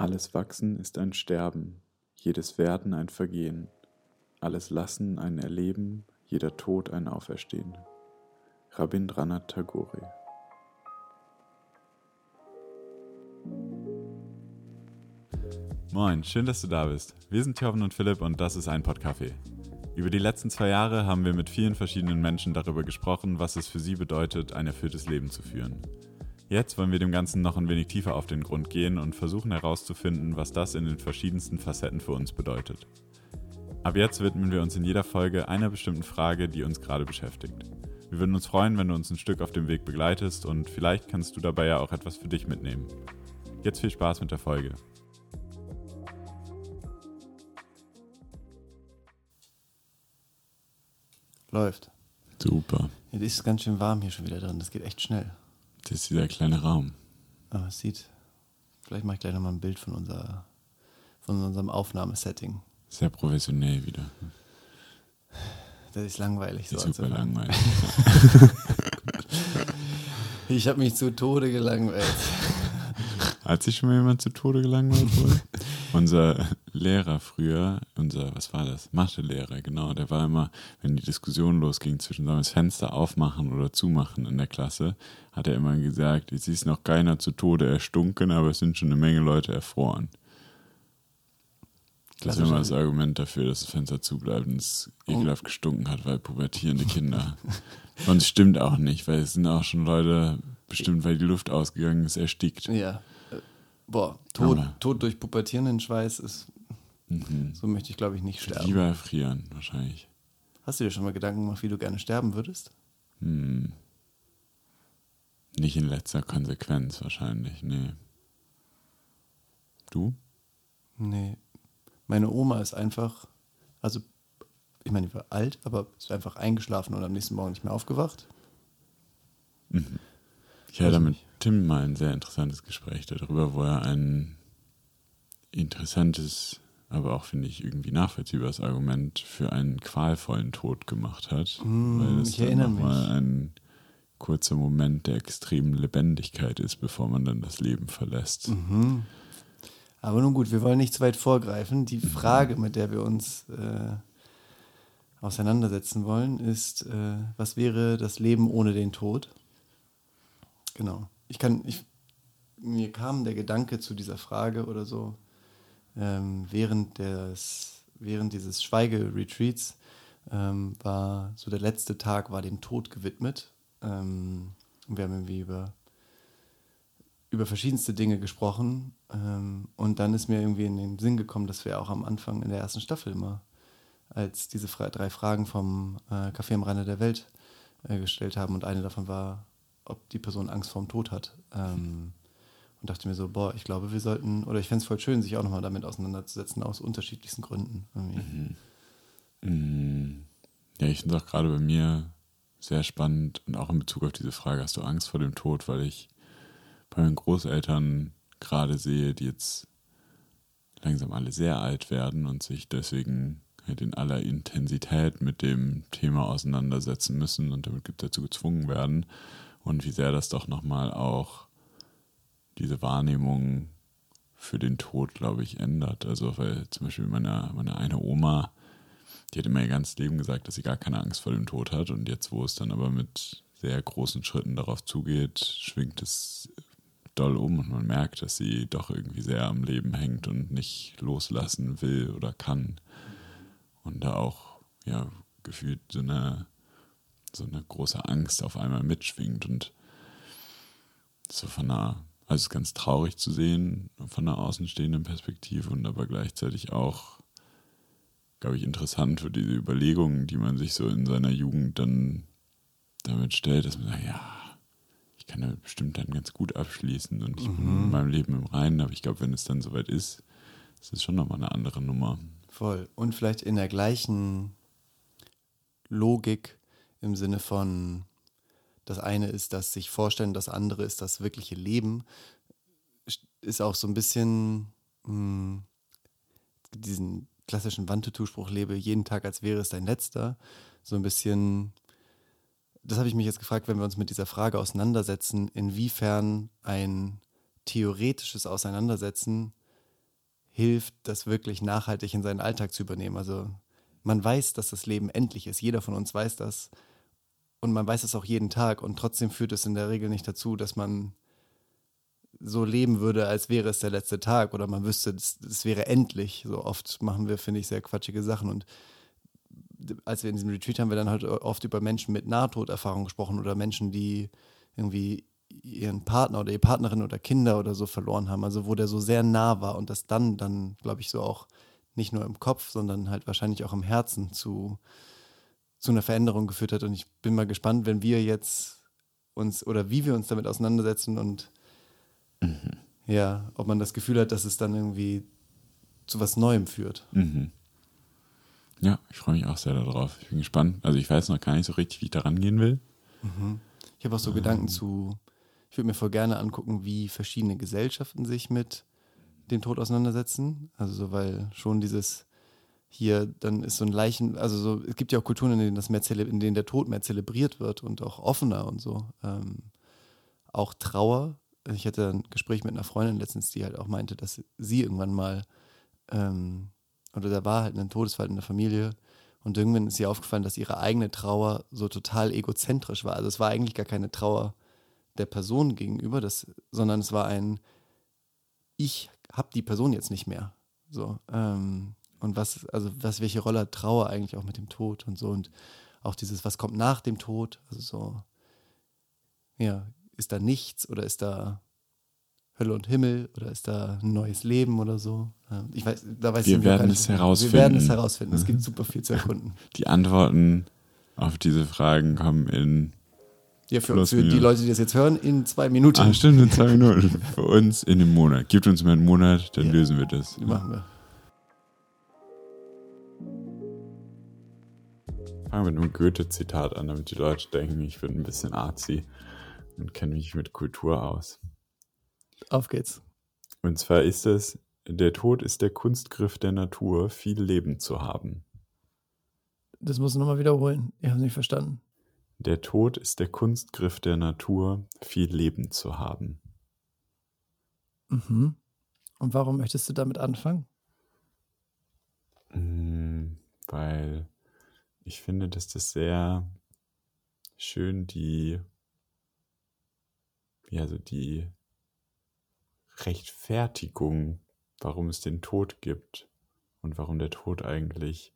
Alles Wachsen ist ein Sterben, jedes Werden ein Vergehen, alles Lassen ein Erleben, jeder Tod ein Auferstehen. Rabindranath Tagore Moin, schön, dass du da bist. Wir sind Thorben und Philipp und das ist ein Podcafé. Über die letzten zwei Jahre haben wir mit vielen verschiedenen Menschen darüber gesprochen, was es für sie bedeutet, ein erfülltes Leben zu führen. Jetzt wollen wir dem Ganzen noch ein wenig tiefer auf den Grund gehen und versuchen herauszufinden, was das in den verschiedensten Facetten für uns bedeutet. Ab jetzt widmen wir uns in jeder Folge einer bestimmten Frage, die uns gerade beschäftigt. Wir würden uns freuen, wenn du uns ein Stück auf dem Weg begleitest und vielleicht kannst du dabei ja auch etwas für dich mitnehmen. Jetzt viel Spaß mit der Folge. Läuft. Super. Es ist ganz schön warm hier schon wieder drin. Das geht echt schnell. Das ist dieser kleine Raum. Aber es sieht. Vielleicht mache ich gleich nochmal ein Bild von, unser, von unserem Aufnahmesetting. Sehr professionell wieder. Das ist langweilig. Das so ist super langweilig. Ich habe mich zu Tode gelangweilt. Hat sich schon mal jemand zu Tode gelangweilt? unser Lehrer früher, unser, was war das? Mathelehrer, genau, der war immer, wenn die Diskussion losging zwischen sollen wir das Fenster aufmachen oder zumachen in der Klasse, hat er immer gesagt, jetzt ist noch keiner zu Tode erstunken, aber es sind schon eine Menge Leute erfroren. Das ist immer das Argument dafür, dass das Fenster zubleibt und es ekelhaft gestunken hat, weil pubertierende Kinder. Und es stimmt auch nicht, weil es sind auch schon Leute, bestimmt weil die Luft ausgegangen ist, erstickt. Ja. Boah, Tod, Aber- Tod durch pubertierenden Schweiß ist. Mhm. So möchte ich, glaube ich, nicht sterben. Lieber erfrieren, wahrscheinlich. Hast du dir schon mal Gedanken gemacht, wie du gerne sterben würdest? Hm. Nicht in letzter Konsequenz wahrscheinlich, nee. Du? Nee. Meine Oma ist einfach, also, ich meine, die war alt, aber ist einfach eingeschlafen und am nächsten Morgen nicht mehr aufgewacht. Ich hatte Weiß mit nicht. Tim mal ein sehr interessantes Gespräch darüber, wo er ein interessantes, aber auch, finde ich, irgendwie nachvollziehbares Argument für einen qualvollen Tod gemacht hat. Mm, weil es ich dann erinnere mich. ein kurzer Moment der extremen Lebendigkeit ist, bevor man dann das Leben verlässt. Mhm. Aber nun gut, wir wollen nicht zu weit vorgreifen. Die Mhm. Frage, mit der wir uns äh, auseinandersetzen wollen, ist, äh, was wäre das Leben ohne den Tod? Genau. Ich kann, ich, mir kam der Gedanke zu dieser Frage oder so ähm, während des, während dieses Schweigeretreats ähm, war so der letzte Tag war dem Tod gewidmet. Ähm, wir haben irgendwie über über verschiedenste Dinge gesprochen. Ähm, und dann ist mir irgendwie in den Sinn gekommen, dass wir auch am Anfang in der ersten Staffel immer als diese drei Fragen vom äh, Café am Rande der Welt äh, gestellt haben. Und eine davon war, ob die Person Angst vorm Tod hat. Ähm, und dachte mir so, boah, ich glaube, wir sollten, oder ich fände es voll schön, sich auch nochmal damit auseinanderzusetzen, aus unterschiedlichsten Gründen. Irgendwie. Mm, Ja, ich finde es auch gerade bei mir sehr spannend und auch in Bezug auf diese Frage, hast du Angst vor dem Tod, weil ich bei meinen Großeltern gerade sehe, die jetzt langsam alle sehr alt werden und sich deswegen halt in aller Intensität mit dem Thema auseinandersetzen müssen und damit dazu gezwungen werden und wie sehr das doch nochmal auch diese Wahrnehmung für den Tod, glaube ich, ändert. Also weil zum Beispiel meine, meine eine Oma, die hat immer ihr ganzes Leben gesagt, dass sie gar keine Angst vor dem Tod hat. Und jetzt, wo es dann aber mit sehr großen Schritten darauf zugeht, schwingt es doll um und man merkt, dass sie doch irgendwie sehr am Leben hängt und nicht loslassen will oder kann. Und da auch, ja, gefühlt so eine, so eine große Angst auf einmal mitschwingt und so von einer, also es ist ganz traurig zu sehen, von einer außenstehenden Perspektive und aber gleichzeitig auch glaube ich, interessant für diese Überlegungen, die man sich so in seiner Jugend dann damit stellt, dass man sagt, ja, ich kann damit bestimmt dann ganz gut abschließen und ich bin mit meinem Leben im Reinen, aber ich glaube, wenn es dann soweit ist, ist es schon nochmal eine andere Nummer. Voll. Und vielleicht in der gleichen Logik im Sinne von, das eine ist das sich vorstellen, das andere ist das wirkliche Leben, ist auch so ein bisschen mh, diesen klassischen Wandtattoo-Spruch, lebe jeden Tag, als wäre es dein letzter, so ein bisschen, das habe ich mich jetzt gefragt, wenn wir uns mit dieser Frage auseinandersetzen, inwiefern ein theoretisches Auseinandersetzen hilft, das wirklich nachhaltig in seinen Alltag zu übernehmen. Also man weiß, dass das Leben endlich ist. Jeder von uns weiß das. Und man weiß es auch jeden Tag. Und trotzdem führt es in der Regel nicht dazu, dass man so leben würde, als wäre es der letzte Tag oder man wüsste, es wäre endlich. So oft machen wir, finde ich, sehr quatschige Sachen. Und als wir in diesem Retreat haben wir dann halt oft über Menschen mit Nahtoderfahrung gesprochen oder Menschen, die irgendwie ihren Partner oder ihre Partnerin oder Kinder oder so verloren haben, also wo der so sehr nah war und das dann, dann glaube ich, so auch nicht nur im Kopf, sondern halt wahrscheinlich auch im Herzen zu, zu einer Veränderung geführt hat. Und ich bin mal gespannt, wenn wir jetzt uns oder wie wir uns damit auseinandersetzen und mhm. ja, ob man das Gefühl hat, dass es dann irgendwie zu was Neuem führt. Mhm. Ja, ich freue mich auch sehr darauf. Ich bin gespannt. Also ich weiß noch gar nicht so richtig, wie ich da rangehen will. Mhm. Ich habe auch so ähm. Gedanken zu, ich würde mir voll gerne angucken, wie verschiedene Gesellschaften sich mit dem Tod auseinandersetzen. Also so, weil schon dieses hier, dann ist so ein Leichen, also so, es gibt ja auch Kulturen, in denen das mehr in denen der Tod mehr zelebriert wird und auch offener und so. Ähm, auch Trauer. Ich hatte ein Gespräch mit einer Freundin letztens, die halt auch meinte, dass sie irgendwann mal ähm, oder da war halt ein Todesfall in der Familie und irgendwann ist ihr aufgefallen, dass ihre eigene Trauer so total egozentrisch war. Also es war eigentlich gar keine Trauer der Person gegenüber, das, sondern es war ein Ich habe die Person jetzt nicht mehr. So, ähm, und was, also was, welche Rolle hat Trauer eigentlich auch mit dem Tod und so und auch dieses, was kommt nach dem Tod, also so, ja, ist da nichts oder ist da Hölle und Himmel oder ist da ein neues Leben oder so? Ähm, ich weiß, da weiß wir werden es herausfinden. Wir werden es herausfinden. Es gibt super viel zu erkunden. Die Antworten auf diese Fragen kommen in. Ja, für, für die Leute, die das jetzt hören, in zwei Minuten. Ah, stimmt, in zwei Minuten. für uns in dem Monat. Gibt uns mal einen Monat, dann ja. lösen wir das. Machen wir. Fangen wir mit einem Goethe-Zitat an, damit die Leute denken, ich bin ein bisschen arzi und kenne mich mit Kultur aus. Auf geht's. Und zwar ist es, der Tod ist der Kunstgriff der Natur, viel Leben zu haben. Das muss ich nochmal wiederholen. Ich habe es nicht verstanden. Der Tod ist der Kunstgriff der Natur, viel Leben zu haben. Mhm. Und warum möchtest du damit anfangen? Mm, weil ich finde, dass das sehr schön die, ja, so die Rechtfertigung, warum es den Tod gibt und warum der Tod eigentlich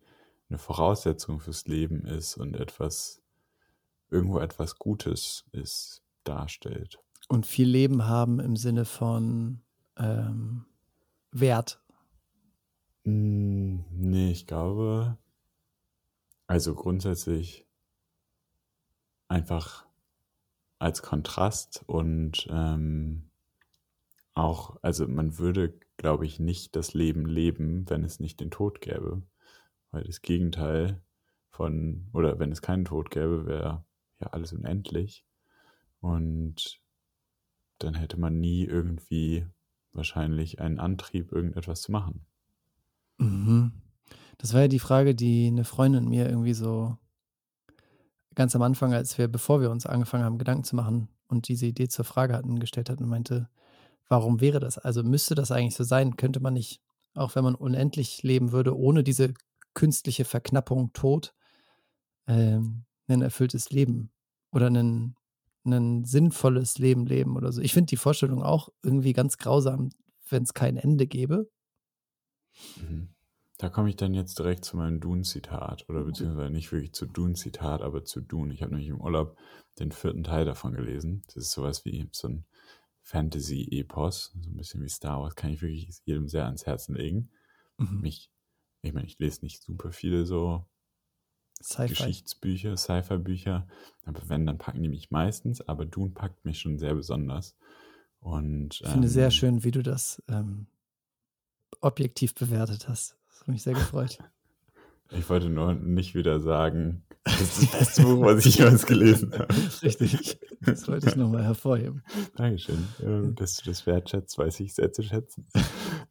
eine Voraussetzung fürs Leben ist und etwas, irgendwo etwas Gutes ist, darstellt. Und viel Leben haben im Sinne von ähm, Wert. Hm, nee, ich glaube, also grundsätzlich einfach als Kontrast und ähm, auch, also man würde, glaube ich, nicht das Leben leben, wenn es nicht den Tod gäbe. Weil das Gegenteil von, oder wenn es keinen Tod gäbe, wäre ja alles unendlich. Und dann hätte man nie irgendwie wahrscheinlich einen Antrieb, irgendetwas zu machen. Mhm. Das war ja die Frage, die eine Freundin mir irgendwie so ganz am Anfang, als wir, bevor wir uns angefangen haben, Gedanken zu machen und diese Idee zur Frage hatten, gestellt hat und meinte, warum wäre das? Also müsste das eigentlich so sein? Könnte man nicht, auch wenn man unendlich leben würde, ohne diese künstliche Verknappung Tod, ähm, ein erfülltes Leben oder ein, ein sinnvolles Leben leben oder so. Ich finde die Vorstellung auch irgendwie ganz grausam, wenn es kein Ende gäbe. Mhm. Da komme ich dann jetzt direkt zu meinem Dune-Zitat oder beziehungsweise nicht wirklich zu Dune-Zitat, aber zu Dune. Ich habe nämlich im Urlaub den vierten Teil davon gelesen. Das ist sowas wie so ein Fantasy-Epos, so ein bisschen wie Star Wars, kann ich wirklich jedem sehr ans Herzen legen. Mhm. Mich, ich meine, ich lese nicht super viele so Sci Geschichtsbücher, Sci-Fi-Bücher, aber wenn, dann packen die mich meistens, aber Dune packt mich schon sehr besonders. Und, ich finde ähm, sehr schön, wie du das ähm, objektiv bewertet hast. Das hat mich sehr gefreut. Ich wollte nur nicht wieder sagen, das ist das beste Buch, was ich jemals gelesen habe. Richtig. Das wollte ich nochmal hervorheben. Dankeschön. Ähm, dass du das wertschätzt, weiß ich sehr zu schätzen.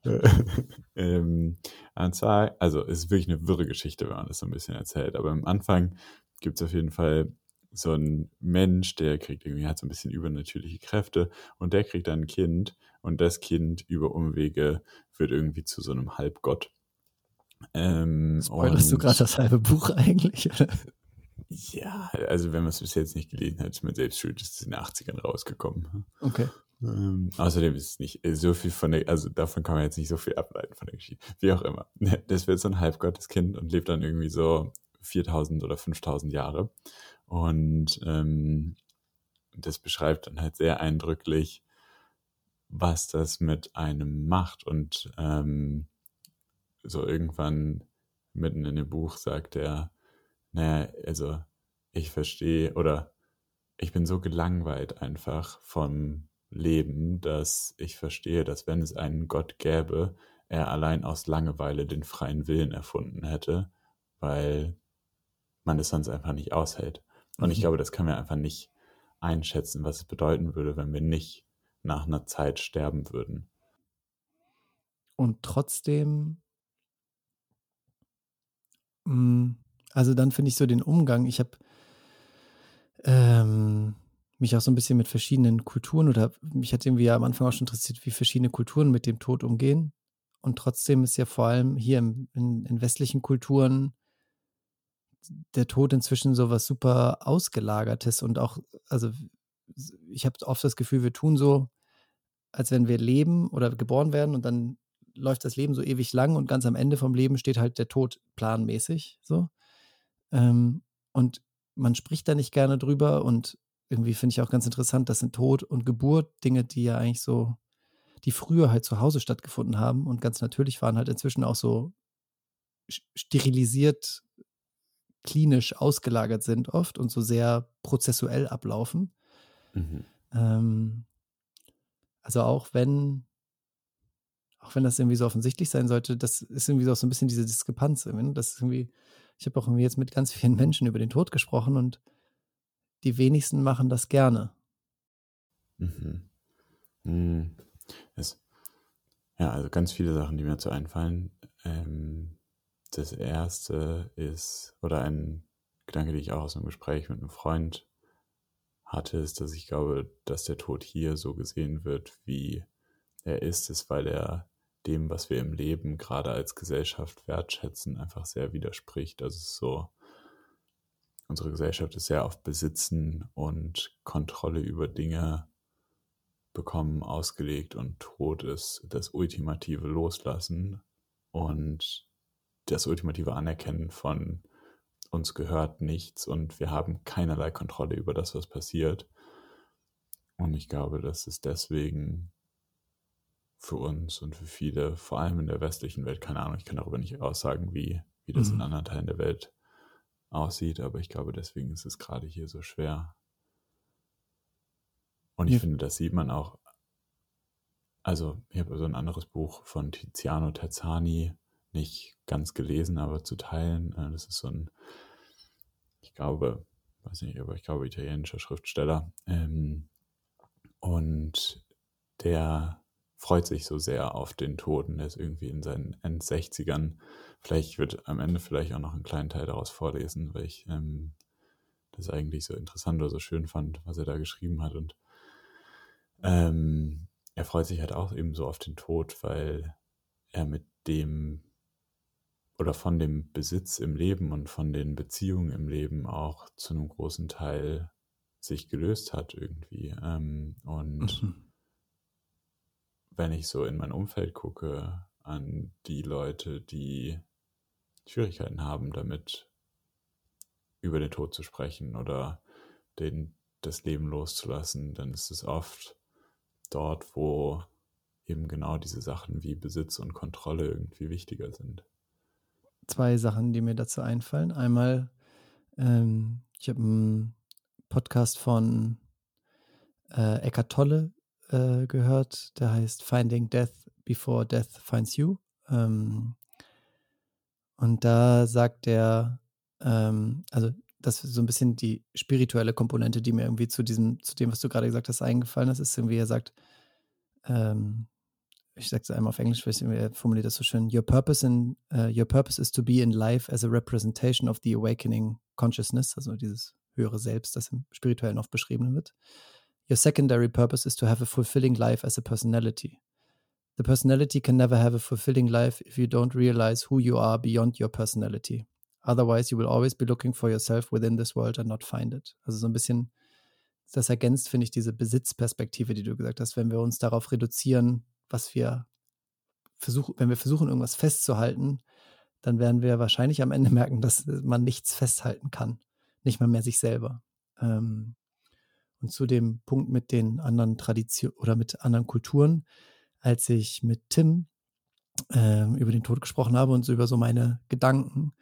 ähm, und zwar, also es ist wirklich eine wirre Geschichte, wenn man das so ein bisschen erzählt. Aber am Anfang gibt es auf jeden Fall so einen Mensch, der kriegt irgendwie, hat so ein bisschen übernatürliche Kräfte und der kriegt dann ein Kind und das Kind über Umwege wird irgendwie zu so einem Halbgott. Ähm, Spoilerst du gerade das halbe Buch eigentlich? Ja, also wenn man es bis jetzt nicht gelesen hat, ist man selbst schuld, ist es in den 80ern rausgekommen. Okay. Ähm, außerdem ist es nicht äh, so viel von der, also davon kann man jetzt nicht so viel ableiten von der Geschichte. Wie auch immer. Das wird so ein Halbgotteskind und lebt dann irgendwie so 4000 oder 5000 Jahre. Und ähm, das beschreibt dann halt sehr eindrücklich, was das mit einem macht. Und ähm, so irgendwann mitten in dem Buch sagt er, naja, also ich verstehe oder ich bin so gelangweilt einfach vom Leben, dass ich verstehe, dass wenn es einen Gott gäbe, er allein aus Langeweile den freien Willen erfunden hätte, weil man es sonst einfach nicht aushält. Und mhm. ich glaube, das können wir einfach nicht einschätzen, was es bedeuten würde, wenn wir nicht nach einer Zeit sterben würden. Und trotzdem, also dann finde ich so den Umgang, ich habe ähm, mich auch so ein bisschen mit verschiedenen Kulturen oder mich hat irgendwie ja am Anfang auch schon interessiert, wie verschiedene Kulturen mit dem Tod umgehen. Und trotzdem ist ja vor allem hier in, in, in westlichen Kulturen der Tod inzwischen so was super Ausgelagertes und auch, also ich habe oft das Gefühl, wir tun so, als wenn wir leben oder geboren werden und dann läuft das Leben so ewig lang und ganz am Ende vom Leben steht halt der Tod planmäßig so. Ähm, und man spricht da nicht gerne drüber und irgendwie finde ich auch ganz interessant, dass sind Tod und Geburt Dinge, die ja eigentlich so, die früher halt zu Hause stattgefunden haben und ganz natürlich waren, halt inzwischen auch so sterilisiert, klinisch ausgelagert sind oft und so sehr prozessuell ablaufen. Mhm. Ähm, also auch wenn, auch wenn das irgendwie so offensichtlich sein sollte, das ist irgendwie so, so ein bisschen diese Diskrepanz. Das ist irgendwie, ich habe auch irgendwie jetzt mit ganz vielen Menschen über den Tod gesprochen und die wenigsten machen das gerne. Mhm. Mhm. Es, ja, also ganz viele Sachen, die mir zu einfallen. Ähm, das erste ist, oder ein Gedanke, den ich auch aus einem Gespräch mit einem Freund hatte, ist, dass ich glaube, dass der Tod hier so gesehen wird, wie er ist, ist, weil er dem, was wir im Leben gerade als Gesellschaft wertschätzen, einfach sehr widerspricht. Also so, unsere Gesellschaft ist sehr auf Besitzen und Kontrolle über Dinge bekommen ausgelegt und Tod ist das ultimative Loslassen und das ultimative Anerkennen von uns gehört nichts und wir haben keinerlei Kontrolle über das, was passiert. Und ich glaube, dass es deswegen für uns und für viele, vor allem in der westlichen Welt, keine Ahnung, ich kann darüber nicht aussagen, wie, wie das mhm. in anderen Teilen der Welt aussieht, aber ich glaube, deswegen ist es gerade hier so schwer. Und ich ja. finde, das sieht man auch. Also, ich habe so ein anderes Buch von Tiziano Terzani nicht ganz gelesen, aber zu teilen. Äh, das ist so ein, ich glaube, weiß nicht, aber ich glaube, italienischer Schriftsteller. Ähm, und der freut sich so sehr auf den Toten. Der ist irgendwie in seinen End-60ern. Vielleicht wird am Ende vielleicht auch noch einen kleinen Teil daraus vorlesen, weil ich ähm, das eigentlich so interessant oder so schön fand, was er da geschrieben hat. Und ähm, er freut sich halt auch eben so auf den Tod, weil er mit dem oder von dem Besitz im Leben und von den Beziehungen im Leben auch zu einem großen Teil sich gelöst hat irgendwie. Ähm, und mhm wenn ich so in mein Umfeld gucke, an die Leute, die Schwierigkeiten haben, damit über den Tod zu sprechen oder den, das Leben loszulassen, dann ist es oft dort, wo eben genau diese Sachen wie Besitz und Kontrolle irgendwie wichtiger sind. Zwei Sachen, die mir dazu einfallen. Einmal, ähm, ich habe einen Podcast von äh, Eckart Tolle äh, gehört, der heißt Finding Death Before Death Finds You. Ähm, und da sagt er, ähm, also das ist so ein bisschen die spirituelle Komponente, die mir irgendwie zu diesem, zu dem, was du gerade gesagt hast, eingefallen ist, ist irgendwie, er sagt, ähm, ich sage es einmal auf Englisch, weil er formuliert das so schön, your purpose in, uh, your purpose is to be in life as a representation of the awakening consciousness, also dieses höhere Selbst, das im Spirituellen oft beschrieben wird. Your secondary purpose is to have a fulfilling life as a personality. The personality can never have a fulfilling life if you don't realize who you are beyond your personality. Otherwise, you will always be looking for yourself within this world and not find it. Also so ein bisschen, das ergänzt, finde ich, diese Besitzperspektive, die du gesagt hast, wenn wir uns darauf reduzieren, was wir versuchen, wenn wir versuchen, irgendwas festzuhalten, dann werden wir wahrscheinlich am Ende merken, dass man nichts festhalten kann. Nicht mal mehr sich selber. Ähm, und zu dem Punkt mit den anderen Traditionen oder mit anderen Kulturen, als ich mit Tim äh, über den Tod gesprochen habe und so über so meine Gedanken,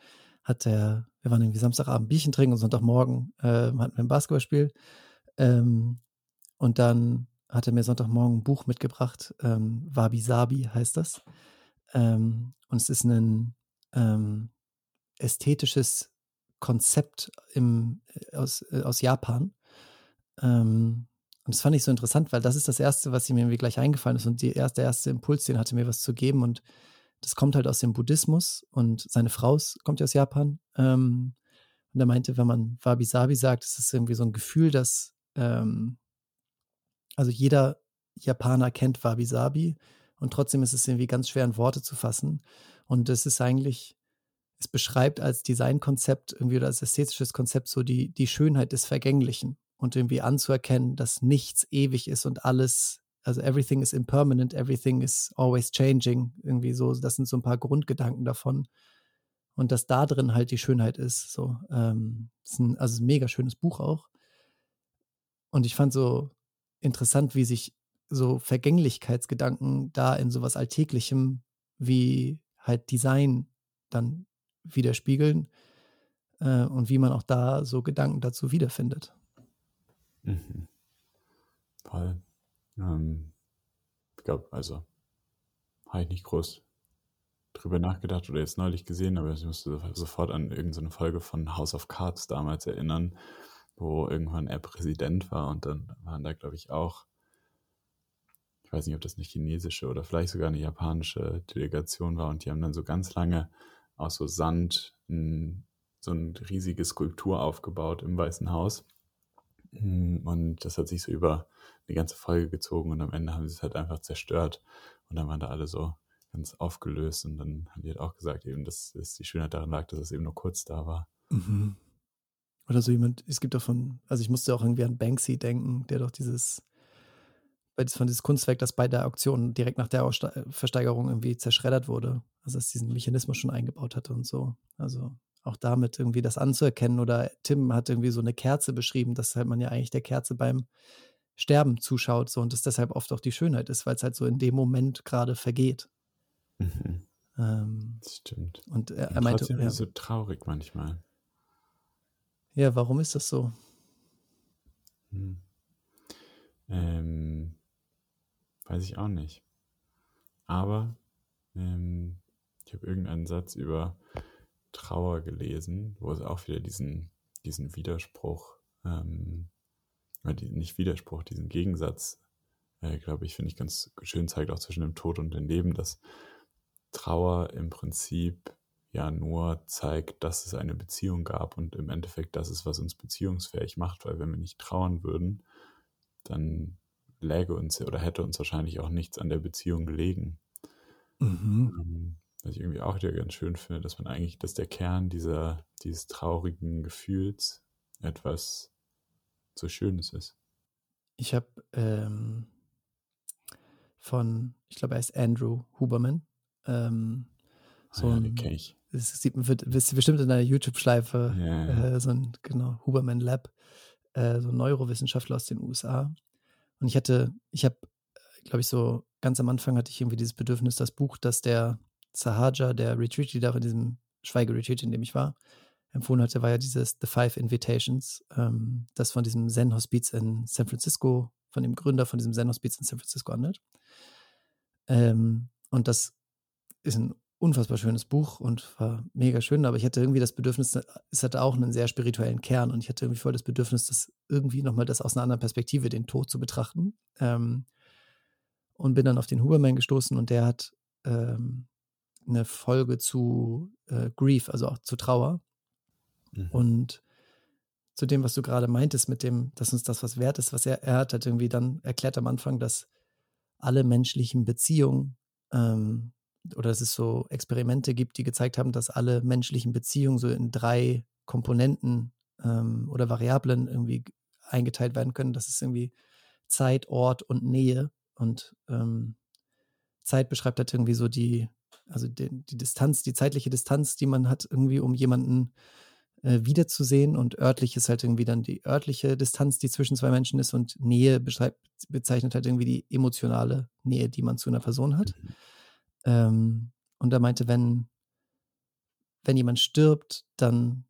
hat er, wir waren irgendwie Samstagabend Bierchen trinken und Sonntagmorgen äh, hatten wir ein Basketballspiel. Ähm, und dann hat er mir Sonntagmorgen ein Buch mitgebracht, ähm, Wabi Sabi heißt das. Ähm, und es ist ein ähm, ästhetisches Konzept im, äh, aus, äh, aus Japan. Ähm, und das fand ich so interessant, weil das ist das Erste, was mir irgendwie gleich eingefallen ist. Und die erste, der erste Impuls, den hatte mir was zu geben. Und das kommt halt aus dem Buddhismus. Und seine Frau kommt ja aus Japan. Ähm, und er meinte, wenn man Wabi-Sabi sagt, ist es irgendwie so ein Gefühl, dass, ähm, also jeder Japaner kennt Wabi-Sabi. Und trotzdem ist es irgendwie ganz schwer in Worte zu fassen. Und es ist eigentlich, es beschreibt als Designkonzept irgendwie oder als ästhetisches Konzept so die, die Schönheit des Vergänglichen und irgendwie anzuerkennen, dass nichts ewig ist und alles, also everything is impermanent, everything is always changing, irgendwie so, das sind so ein paar Grundgedanken davon. Und dass da drin halt die Schönheit ist. So, ähm, ist ein, also ein mega schönes Buch auch. Und ich fand so interessant, wie sich so Vergänglichkeitsgedanken da in sowas Alltäglichem wie halt Design dann widerspiegeln äh, und wie man auch da so Gedanken dazu wiederfindet. Mhm. Voll. Ähm, ich glaube, also habe ich nicht groß drüber nachgedacht oder jetzt neulich gesehen, aber ich musste sofort an irgendeine Folge von House of Cards damals erinnern, wo irgendwann er Präsident war und dann waren da, glaube ich, auch, ich weiß nicht, ob das eine chinesische oder vielleicht sogar eine japanische Delegation war und die haben dann so ganz lange aus so Sand ein, so eine riesige Skulptur aufgebaut im Weißen Haus und das hat sich so über die ganze Folge gezogen und am Ende haben sie es halt einfach zerstört. Und dann waren da alle so ganz aufgelöst und dann haben die halt auch gesagt, eben, dass, dass die Schönheit daran lag, dass es eben nur kurz da war. Mhm. Oder so jemand, es gibt davon, also ich musste auch irgendwie an Banksy denken, der doch dieses, von dieses Kunstwerk, das bei der Auktion direkt nach der Versteigerung irgendwie zerschreddert wurde. Also dass diesen Mechanismus schon eingebaut hatte und so. Also auch damit irgendwie das anzuerkennen. Oder Tim hat irgendwie so eine Kerze beschrieben, dass halt man ja eigentlich der Kerze beim Sterben zuschaut so und das deshalb oft auch die Schönheit ist, weil es halt so in dem Moment gerade vergeht. Mhm. Ähm, das stimmt. Und er, er meinte, ja, es so traurig manchmal. ja, warum ist das so? Hm. Ähm, weiß ich auch nicht. Aber ähm, ich habe irgendeinen Satz über Trauer gelesen, wo es auch wieder diesen, diesen Widerspruch, ähm, nicht Widerspruch, diesen Gegensatz, äh, glaube ich, finde ich ganz schön zeigt, auch zwischen dem Tod und dem Leben, dass Trauer im Prinzip ja nur zeigt, dass es eine Beziehung gab und im Endeffekt das ist, was uns beziehungsfähig macht, weil wenn wir nicht trauern würden, dann läge uns oder hätte uns wahrscheinlich auch nichts an der Beziehung gelegen. Mhm. Was ich irgendwie auch wieder ganz schön finde, dass man eigentlich, dass der Kern dieser, dieses traurigen Gefühls etwas so Schönes ist. Ich habe ähm, von, ich glaube, er ist Andrew Huberman. Ähm, so ah, ja, ein, den kenne ich. es sieht man wird, ist bestimmt in einer YouTube-Schleife, Ja, ja. äh, so ein, genau, Huberman Lab, äh, so ein Neurowissenschaftler aus den USA. Und ich hatte, ich habe, glaube ich, so ganz am Anfang hatte ich irgendwie dieses Bedürfnis, das Buch, das der Sahaja, der Retreat Leader in diesem Schweigeretreat, in dem ich war, empfohlen hatte, war ja dieses The Five Invitations, ähm, das von diesem Zen-Hospiz in San Francisco, von dem Gründer von diesem Zen-Hospiz in San Francisco handelt. Ähm, und das ist ein unfassbar schönes Buch und war mega schön, aber ich hatte irgendwie das Bedürfnis, es hatte auch einen sehr spirituellen Kern und ich hatte irgendwie voll das Bedürfnis, das irgendwie nochmal das aus einer anderen Perspektive, den Tod zu betrachten. Ähm, und bin dann auf den Huberman gestoßen und der hat ähm, eine Folge zu äh, Grief, also auch zu Trauer. Mhm. Und zu dem, was du gerade meintest, mit dem, dass uns das was wert ist, was er, er hat halt irgendwie dann erklärt am Anfang, dass alle menschlichen Beziehungen ähm, oder dass es so Experimente gibt, die gezeigt haben, dass alle menschlichen Beziehungen so in drei Komponenten ähm, oder Variablen irgendwie eingeteilt werden können. Das ist irgendwie Zeit, Ort und Nähe. Und ähm, Zeit beschreibt halt irgendwie so die, also die, die, Distanz, die zeitliche Distanz, die man hat, irgendwie, um jemanden äh, wiederzusehen. Und örtlich ist halt irgendwie dann die örtliche Distanz, die zwischen zwei Menschen ist. Und Nähe bezeichnet halt irgendwie die emotionale Nähe, die man zu einer Person hat. Mhm. Ähm, und er meinte, wenn, wenn jemand stirbt, dann,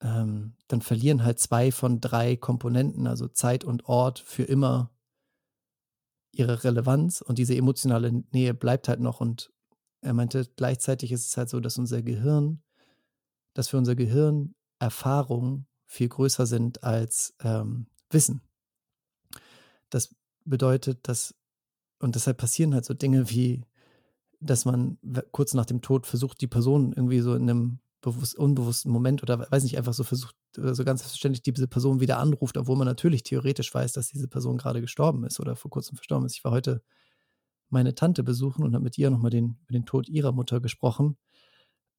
ähm, dann verlieren halt zwei von drei Komponenten, also Zeit und Ort, für immer ihre Relevanz und diese emotionale Nähe bleibt halt noch. Und er meinte, gleichzeitig ist es halt so, dass unser Gehirn, dass für unser Gehirn Erfahrungen viel größer sind als ähm, Wissen. Das bedeutet, dass, und deshalb passieren halt so Dinge wie dass man kurz nach dem Tod versucht, die Person irgendwie so in einem bewusst, unbewussten Moment oder weiß nicht, einfach so versucht, so ganz selbstverständlich diese Person wieder anruft, obwohl man natürlich theoretisch weiß, dass diese Person gerade gestorben ist oder vor kurzem verstorben ist. Ich war heute meine Tante besuchen und habe mit ihr nochmal den, über den Tod ihrer Mutter gesprochen.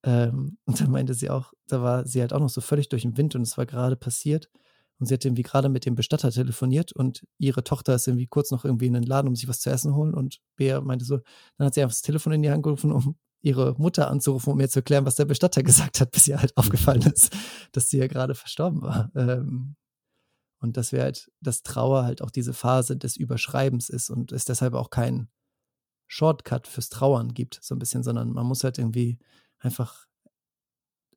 Ähm, und dann meinte sie auch, da war sie halt auch noch so völlig durch den Wind und es war gerade passiert. Und sie hat irgendwie gerade mit dem Bestatter telefoniert und ihre Tochter ist irgendwie kurz noch irgendwie in den Laden, um sich was zu essen holen. Und Bea meinte so, dann hat sie einfach das Telefon in die Hand gerufen, um ihre Mutter anzurufen, um mir zu erklären, was der Bestatter gesagt hat, bis ihr halt aufgefallen ist, dass sie ja gerade verstorben war. Ähm, und dass wir halt, dass Trauer halt auch diese Phase des Überschreibens ist und es deshalb auch kein Shortcut fürs Trauern gibt, so ein bisschen, sondern man muss halt irgendwie einfach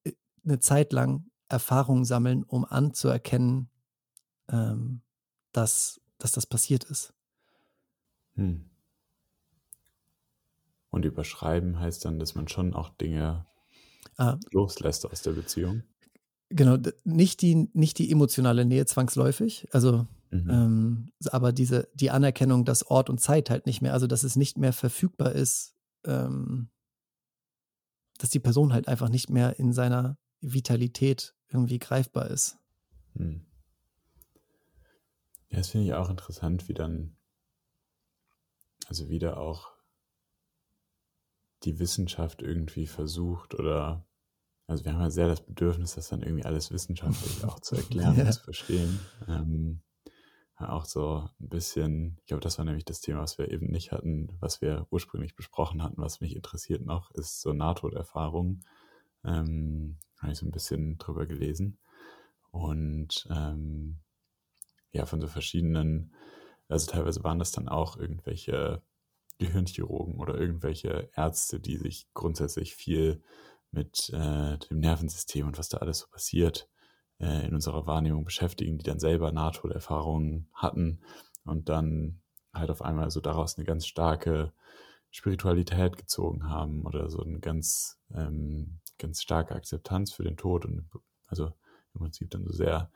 äh, eine Zeit lang Erfahrungen sammeln, um anzuerkennen, ähm, dass, dass das passiert ist. Hm. Und überschreiben heißt dann, dass man schon auch Dinge ah, loslässt aus der Beziehung. Genau, nicht die, nicht die emotionale Nähe zwangsläufig, also mhm. ähm, aber diese, die Anerkennung, dass Ort und Zeit halt nicht mehr, also dass es nicht mehr verfügbar ist, ähm, dass die Person halt einfach nicht mehr in seiner Vitalität irgendwie greifbar ist. Hm. Ja, das finde ich auch interessant, wie dann, also wieder auch die Wissenschaft irgendwie versucht oder, also wir haben ja sehr das Bedürfnis, das dann irgendwie alles wissenschaftlich auch zu erklären ja. und zu verstehen. Ähm, auch so ein bisschen, ich glaube, das war nämlich das Thema, was wir eben nicht hatten, was wir ursprünglich besprochen hatten, was mich interessiert noch, ist so Nahtoderfahrung. Ähm, habe ich so ein bisschen drüber gelesen. Und ähm, ja, von so verschiedenen, also teilweise waren das dann auch irgendwelche Gehirnchirurgen oder irgendwelche Ärzte, die sich grundsätzlich viel mit äh, dem Nervensystem und was da alles so passiert äh, in unserer Wahrnehmung beschäftigen, die dann selber Nahtoderfahrungen hatten und dann halt auf einmal so daraus eine ganz starke Spiritualität gezogen haben oder so ein ganz ähm, ganz starke Akzeptanz für den Tod und also im Prinzip dann so sehr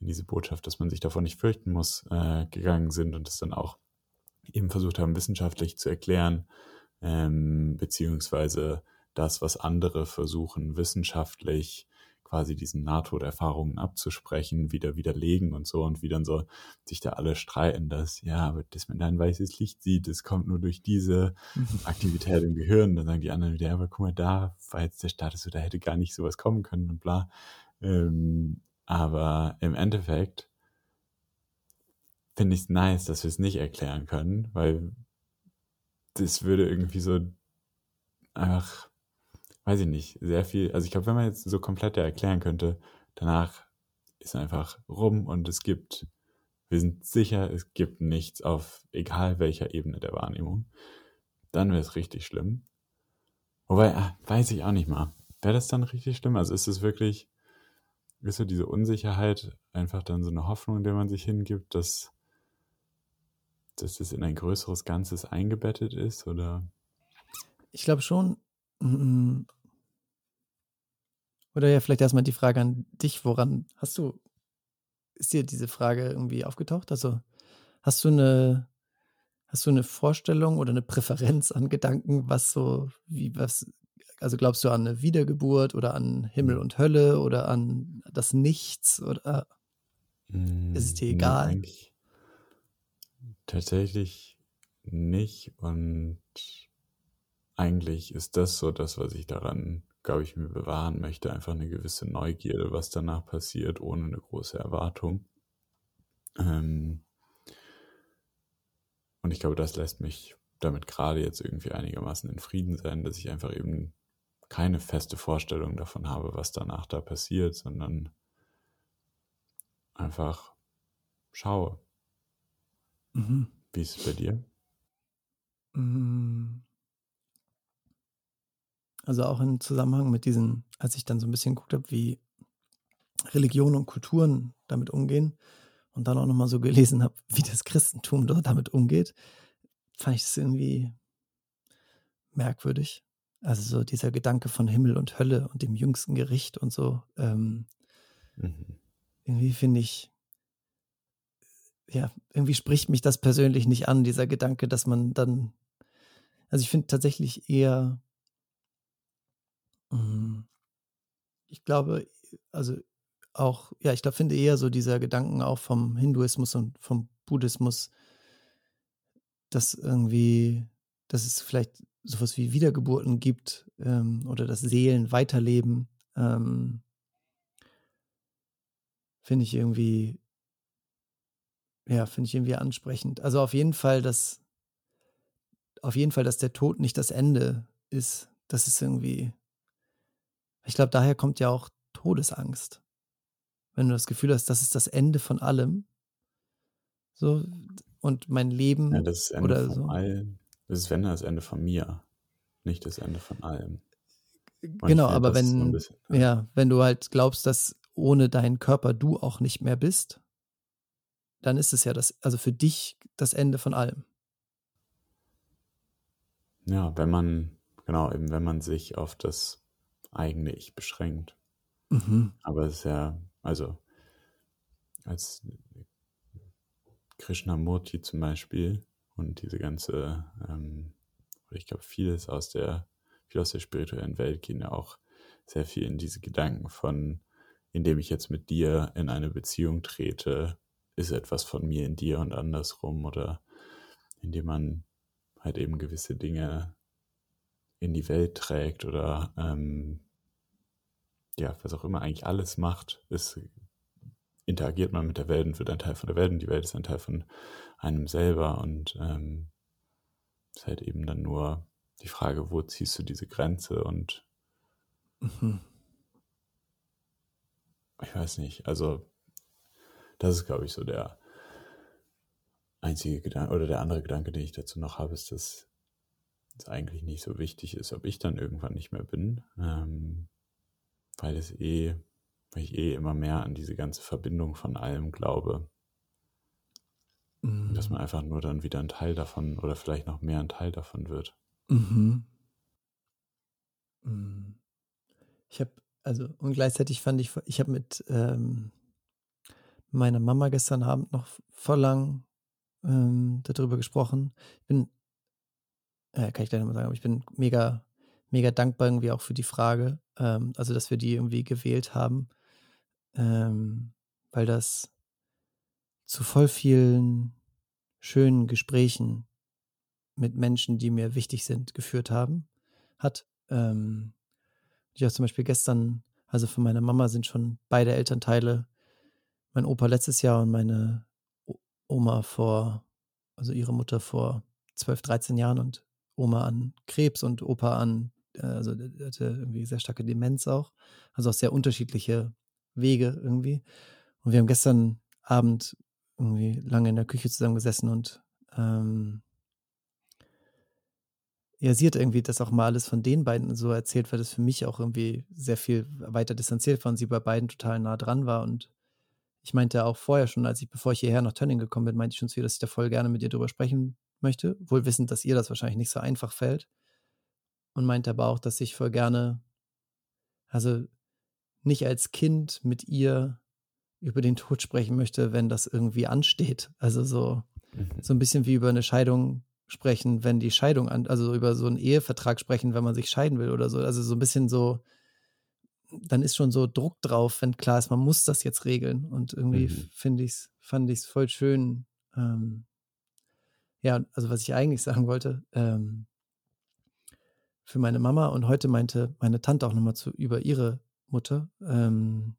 in diese Botschaft, dass man sich davon nicht fürchten muss, äh, gegangen sind und es dann auch eben versucht haben, wissenschaftlich zu erklären, ähm, beziehungsweise das, was andere versuchen, wissenschaftlich quasi diesen Nahtoderfahrungen abzusprechen, wieder widerlegen und so und wie dann so sich da alle streiten, dass ja, aber dass man dann weißes Licht sieht, das kommt nur durch diese Aktivität im Gehirn. Dann sagen die anderen wieder, aber guck mal, da war jetzt der Status, so, da hätte gar nicht sowas kommen können und bla. Ähm, aber im Endeffekt finde ich es nice, dass wir es nicht erklären können, weil das würde irgendwie so einfach weiß ich nicht, sehr viel. Also ich glaube, wenn man jetzt so komplett erklären könnte, danach ist einfach rum und es gibt, wir sind sicher, es gibt nichts auf egal welcher Ebene der Wahrnehmung, dann wäre es richtig schlimm. Wobei, ach, weiß ich auch nicht mal. Wäre das dann richtig schlimm? Also ist es wirklich, ist so diese Unsicherheit einfach dann so eine Hoffnung, in der man sich hingibt, dass, dass das in ein größeres Ganzes eingebettet ist? Oder? Ich glaube schon, oder ja, vielleicht erstmal die Frage an dich, woran hast du, ist dir diese Frage irgendwie aufgetaucht? Also hast du eine, hast du eine Vorstellung oder eine Präferenz an Gedanken, was so, wie, was also glaubst du an eine Wiedergeburt oder an Himmel und Hölle oder an das Nichts oder mm, ist es dir egal? Nee, tatsächlich nicht und eigentlich ist das so das, was ich daran, glaube ich, mir bewahren möchte, einfach eine gewisse Neugierde, was danach passiert, ohne eine große Erwartung. Ähm, und ich glaube, das lässt mich damit gerade jetzt irgendwie einigermaßen in Frieden sein, dass ich einfach eben keine feste Vorstellung davon habe, was danach da passiert, sondern einfach schaue. Mhm. Wie ist es bei dir? Mhm. Also auch im Zusammenhang mit diesen, als ich dann so ein bisschen geguckt habe, wie Religion und Kulturen damit umgehen und dann auch nochmal so gelesen habe, wie das Christentum dort damit umgeht, fand ich das irgendwie merkwürdig. Also so dieser Gedanke von Himmel und Hölle und dem jüngsten Gericht und so. Ähm, mhm. Irgendwie finde ich, ja, irgendwie spricht mich das persönlich nicht an, dieser Gedanke, dass man dann, also ich finde tatsächlich eher, ich glaube, also auch, ja, ich glaube, finde eher so dieser Gedanken auch vom Hinduismus und vom Buddhismus, dass irgendwie, dass es vielleicht sowas wie Wiedergeburten gibt ähm, oder dass Seelen weiterleben, ähm, finde ich irgendwie, ja, finde ich irgendwie ansprechend. Also auf jeden Fall, dass, auf jeden Fall, dass der Tod nicht das Ende ist. Das ist irgendwie, ich glaube, daher kommt ja auch Todesangst. Wenn du das Gefühl hast, das ist das Ende von allem. So, und mein Leben ja, das ist Ende oder von so. Allem. Das ist wenn das Ende von mir, nicht das Ende von allem. Und genau, aber wenn, bisschen, ja. ja, wenn du halt glaubst, dass ohne deinen Körper du auch nicht mehr bist, dann ist es ja das, also für dich das Ende von allem. Ja, wenn man, genau, eben wenn man sich auf das eigene Ich beschränkt. Mhm. Aber es ist ja, also als Krishnamurti zum Beispiel und diese ganze, ähm, ich glaube, vieles aus der, viel aus der spirituellen Welt gehen ja auch sehr viel in diese Gedanken von, indem ich jetzt mit dir in eine Beziehung trete, ist etwas von mir in dir und andersrum oder indem man halt eben gewisse Dinge in die Welt trägt oder ähm, ja, was auch immer eigentlich alles macht, ist interagiert man mit der Welt und wird ein Teil von der Welt und die Welt ist ein Teil von einem selber und ähm, ist halt eben dann nur die Frage, wo ziehst du diese Grenze und mhm. ich weiß nicht, also das ist glaube ich so der einzige Gedanke oder der andere Gedanke, den ich dazu noch habe, ist, dass es eigentlich nicht so wichtig ist, ob ich dann irgendwann nicht mehr bin, ähm, weil es eh weil ich eh immer mehr an diese ganze Verbindung von allem glaube. Mhm. Dass man einfach nur dann wieder ein Teil davon oder vielleicht noch mehr ein Teil davon wird. Mhm. mhm. Ich habe, also, und gleichzeitig fand ich, ich habe mit ähm, meiner Mama gestern Abend noch voll lang ähm, darüber gesprochen. Ich bin, äh, kann ich gleich nochmal sagen, aber ich bin mega, mega dankbar irgendwie auch für die Frage, ähm, also dass wir die irgendwie gewählt haben ähm, weil das zu voll vielen schönen Gesprächen mit Menschen, die mir wichtig sind, geführt haben, hat. Ähm, ich habe zum Beispiel gestern, also von meiner Mama sind schon beide Elternteile, mein Opa letztes Jahr und meine Oma vor, also ihre Mutter vor 12, 13 Jahren und Oma an Krebs und Opa an, also hatte irgendwie sehr starke Demenz auch. Also auch sehr unterschiedliche Wege irgendwie. Und wir haben gestern Abend irgendwie lange in der Küche zusammengesessen und ähm, ja, sie hat irgendwie das auch mal alles von den beiden so erzählt, weil das für mich auch irgendwie sehr viel weiter distanziert war und sie bei beiden total nah dran war. Und ich meinte auch vorher schon, als ich, bevor ich hierher nach Tönning gekommen bin, meinte ich schon zu ihr, dass ich da voll gerne mit ihr drüber sprechen möchte, wohl wissend, dass ihr das wahrscheinlich nicht so einfach fällt. Und meinte aber auch, dass ich voll gerne, also nicht als Kind mit ihr über den Tod sprechen möchte, wenn das irgendwie ansteht. Also so, mhm. so ein bisschen wie über eine Scheidung sprechen, wenn die Scheidung an, also über so einen Ehevertrag sprechen, wenn man sich scheiden will oder so. Also so ein bisschen so, dann ist schon so Druck drauf, wenn klar ist, man muss das jetzt regeln. Und irgendwie mhm. finde ich's, fand ich es voll schön. Ähm, ja, also was ich eigentlich sagen wollte, ähm, für meine Mama und heute meinte meine Tante auch nochmal zu über ihre Mutter, ähm,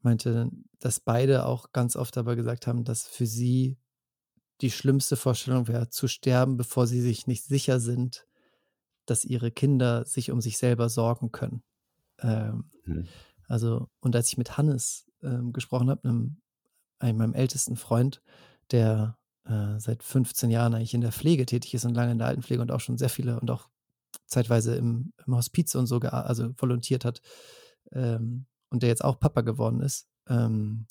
meinte, dass beide auch ganz oft dabei gesagt haben, dass für sie die schlimmste Vorstellung wäre, zu sterben, bevor sie sich nicht sicher sind, dass ihre Kinder sich um sich selber sorgen können. Ähm, hm. Also, und als ich mit Hannes ähm, gesprochen habe, einem, einem, meinem ältesten Freund, der äh, seit 15 Jahren eigentlich in der Pflege tätig ist und lange in der Altenpflege und auch schon sehr viele und auch zeitweise im, im Hospiz und so, also volontiert hat, ähm, und der jetzt auch Papa geworden ist, ähm,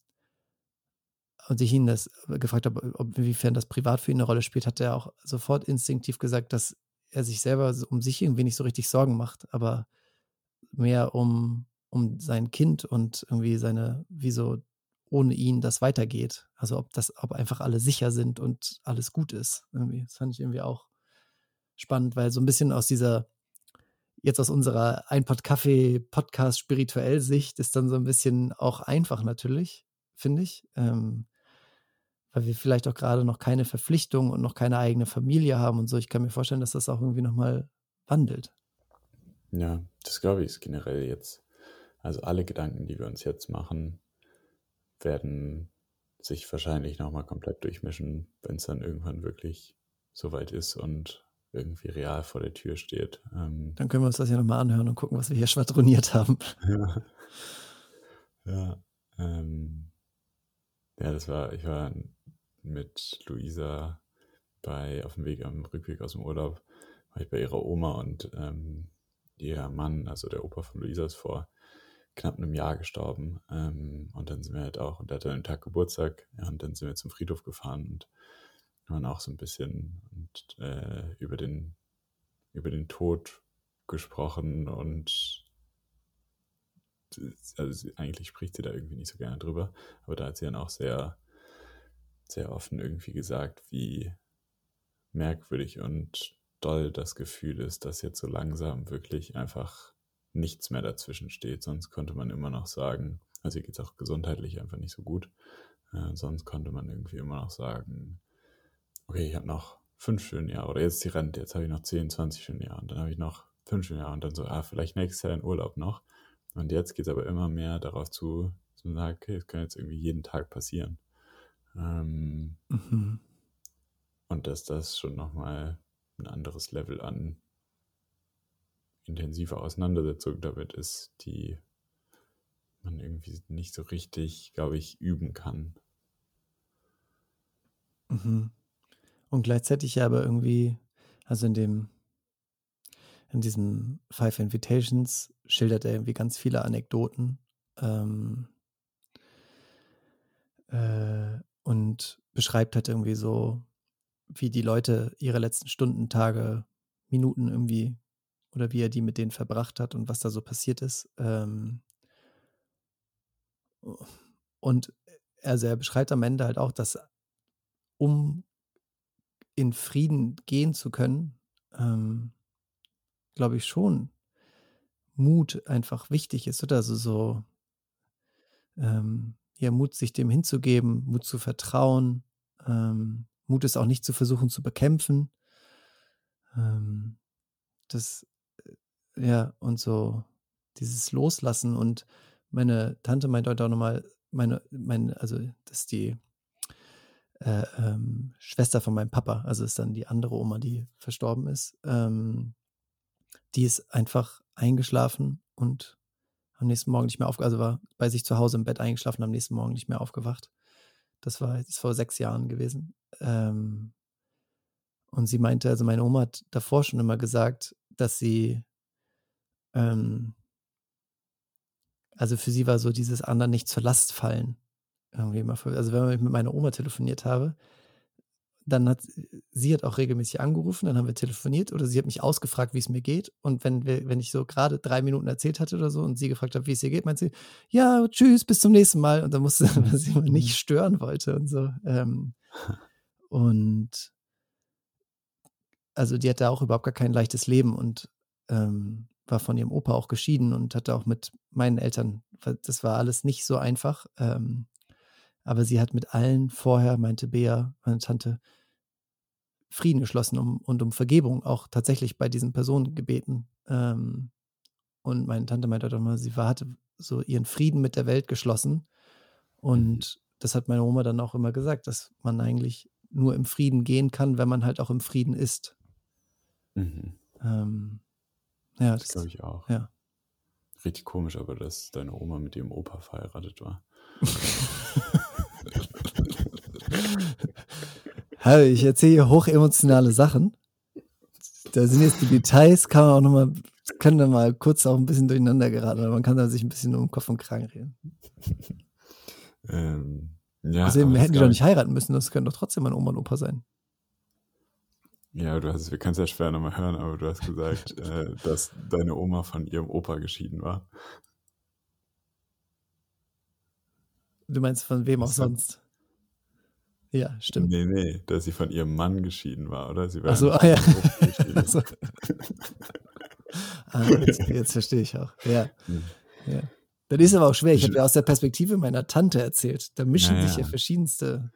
und ich ihn das gefragt habe, ob, inwiefern das privat für ihn eine Rolle spielt, hat er auch sofort instinktiv gesagt, dass er sich selber um sich irgendwie nicht so richtig Sorgen macht, aber mehr um, um sein Kind und irgendwie seine, wie so ohne ihn das weitergeht. Also ob das, ob einfach alle sicher sind und alles gut ist. Irgendwie. Das fand ich irgendwie auch spannend, weil so ein bisschen aus dieser jetzt aus unserer Einpott Kaffee Podcast spirituell Sicht ist dann so ein bisschen auch einfach natürlich, finde ich. Ähm, weil wir vielleicht auch gerade noch keine Verpflichtung und noch keine eigene Familie haben und so. Ich kann mir vorstellen, dass das auch irgendwie nochmal wandelt. Ja, das glaube ich ist generell jetzt. Also alle Gedanken, die wir uns jetzt machen, werden sich wahrscheinlich nochmal komplett durchmischen, wenn es dann irgendwann wirklich soweit ist und irgendwie real vor der Tür steht. Ähm, Dann können wir uns das ja nochmal anhören und gucken, was wir hier schwadroniert haben. ja, ja, ähm, ja, das war, ich war mit Luisa bei, auf dem Weg, am Rückweg aus dem Urlaub, war ich bei ihrer Oma und ähm, ihr Mann, also der Opa von Luisa, ist vor knapp einem Jahr gestorben. Ähm, und dann sind wir halt auch, und der hatte einen Tag Geburtstag, ja, und dann sind wir zum Friedhof gefahren und man auch so ein bisschen und, äh, über, den, über den Tod gesprochen und also eigentlich spricht sie da irgendwie nicht so gerne drüber, aber da hat sie dann auch sehr, sehr offen irgendwie gesagt, wie merkwürdig und doll das Gefühl ist, dass jetzt so langsam wirklich einfach nichts mehr dazwischen steht. Sonst konnte man immer noch sagen, also ihr geht es auch gesundheitlich einfach nicht so gut. Äh, sonst konnte man irgendwie immer noch sagen, okay, ich habe noch fünf schöne Jahre oder jetzt die Rente, jetzt habe ich noch 10, 20 schöne Jahre und dann habe ich noch fünf schöne Jahre und dann so, ah, vielleicht nächstes Jahr in Urlaub noch. Und jetzt geht es aber immer mehr darauf zu, zu sagen, okay, es kann jetzt irgendwie jeden Tag passieren. Ähm, mhm. Und dass das schon nochmal ein anderes Level an intensiver Auseinandersetzung damit ist, die man irgendwie nicht so richtig, glaube ich, üben kann. Mhm. Und gleichzeitig ja aber irgendwie, also in dem, in diesem Five Invitations schildert er irgendwie ganz viele Anekdoten ähm, äh, und beschreibt halt irgendwie so, wie die Leute ihre letzten Stunden, Tage, Minuten irgendwie oder wie er die mit denen verbracht hat und was da so passiert ist. Ähm, und also er beschreibt am Ende halt auch, dass um in Frieden gehen zu können, ähm, glaube ich schon Mut einfach wichtig ist, oder? Also so, ähm, ja, Mut, sich dem hinzugeben, Mut zu vertrauen, ähm, Mut ist auch nicht zu versuchen zu bekämpfen. Ähm, das, äh, ja, und so dieses Loslassen und meine Tante meint heute auch nochmal, meine, meine, also, dass die äh, ähm, Schwester von meinem Papa, also ist dann die andere Oma, die verstorben ist, ähm, die ist einfach eingeschlafen und am nächsten Morgen nicht mehr aufgewacht, also war bei sich zu Hause im Bett eingeschlafen, am nächsten Morgen nicht mehr aufgewacht. Das war jetzt vor sechs Jahren gewesen. Ähm, und sie meinte, also meine Oma hat davor schon immer gesagt, dass sie, ähm, also für sie war so dieses anderen nicht zur Last fallen irgendwie mal, also wenn ich mit meiner Oma telefoniert habe, dann hat sie hat auch regelmäßig angerufen, dann haben wir telefoniert oder sie hat mich ausgefragt, wie es mir geht. Und wenn wir, wenn ich so gerade drei Minuten erzählt hatte oder so und sie gefragt hat, wie es ihr geht, meint sie, ja, tschüss, bis zum nächsten Mal. Und dann musste, weil sie mal nicht mhm. stören wollte und so. Ähm, und also die hatte auch überhaupt gar kein leichtes Leben und ähm, war von ihrem Opa auch geschieden und hatte auch mit meinen Eltern, das war alles nicht so einfach. Ähm, aber sie hat mit allen vorher, meinte Bea, meine Tante, Frieden geschlossen um, und um Vergebung auch tatsächlich bei diesen Personen gebeten. Ähm, und meine Tante meinte auch mal, sie war, hatte so ihren Frieden mit der Welt geschlossen. Und mhm. das hat meine Oma dann auch immer gesagt, dass man eigentlich nur im Frieden gehen kann, wenn man halt auch im Frieden ist. Mhm. Ähm, ja, das, das glaube ich auch. Ja. Richtig komisch, aber dass deine Oma mit ihrem Opa verheiratet war. Hallo, ich erzähle hier hochemotionale Sachen. Da sind jetzt die Details, kann man auch nochmal, können dann mal kurz auch ein bisschen durcheinander geraten, aber man kann da sich ein bisschen um Kopf und Kragen reden. Ähm, ja, Außerdem hätten die doch nicht heiraten müssen, das können doch trotzdem mein Oma und Opa sein. Ja, du hast, wir können es ja schwer nochmal hören, aber du hast gesagt, äh, dass deine Oma von ihrem Opa geschieden war. Du meinst von wem auch sonst? Ja, stimmt. Nee, nee, dass sie von ihrem Mann geschieden war, oder? Sie war Ach so, ah, ja. so. ah, jetzt, jetzt, verstehe ich auch. Ja. Hm. ja. Das ist aber auch schwer. Ich habe ja aus der Perspektive meiner Tante erzählt. Da mischen naja. sich ja verschiedenste.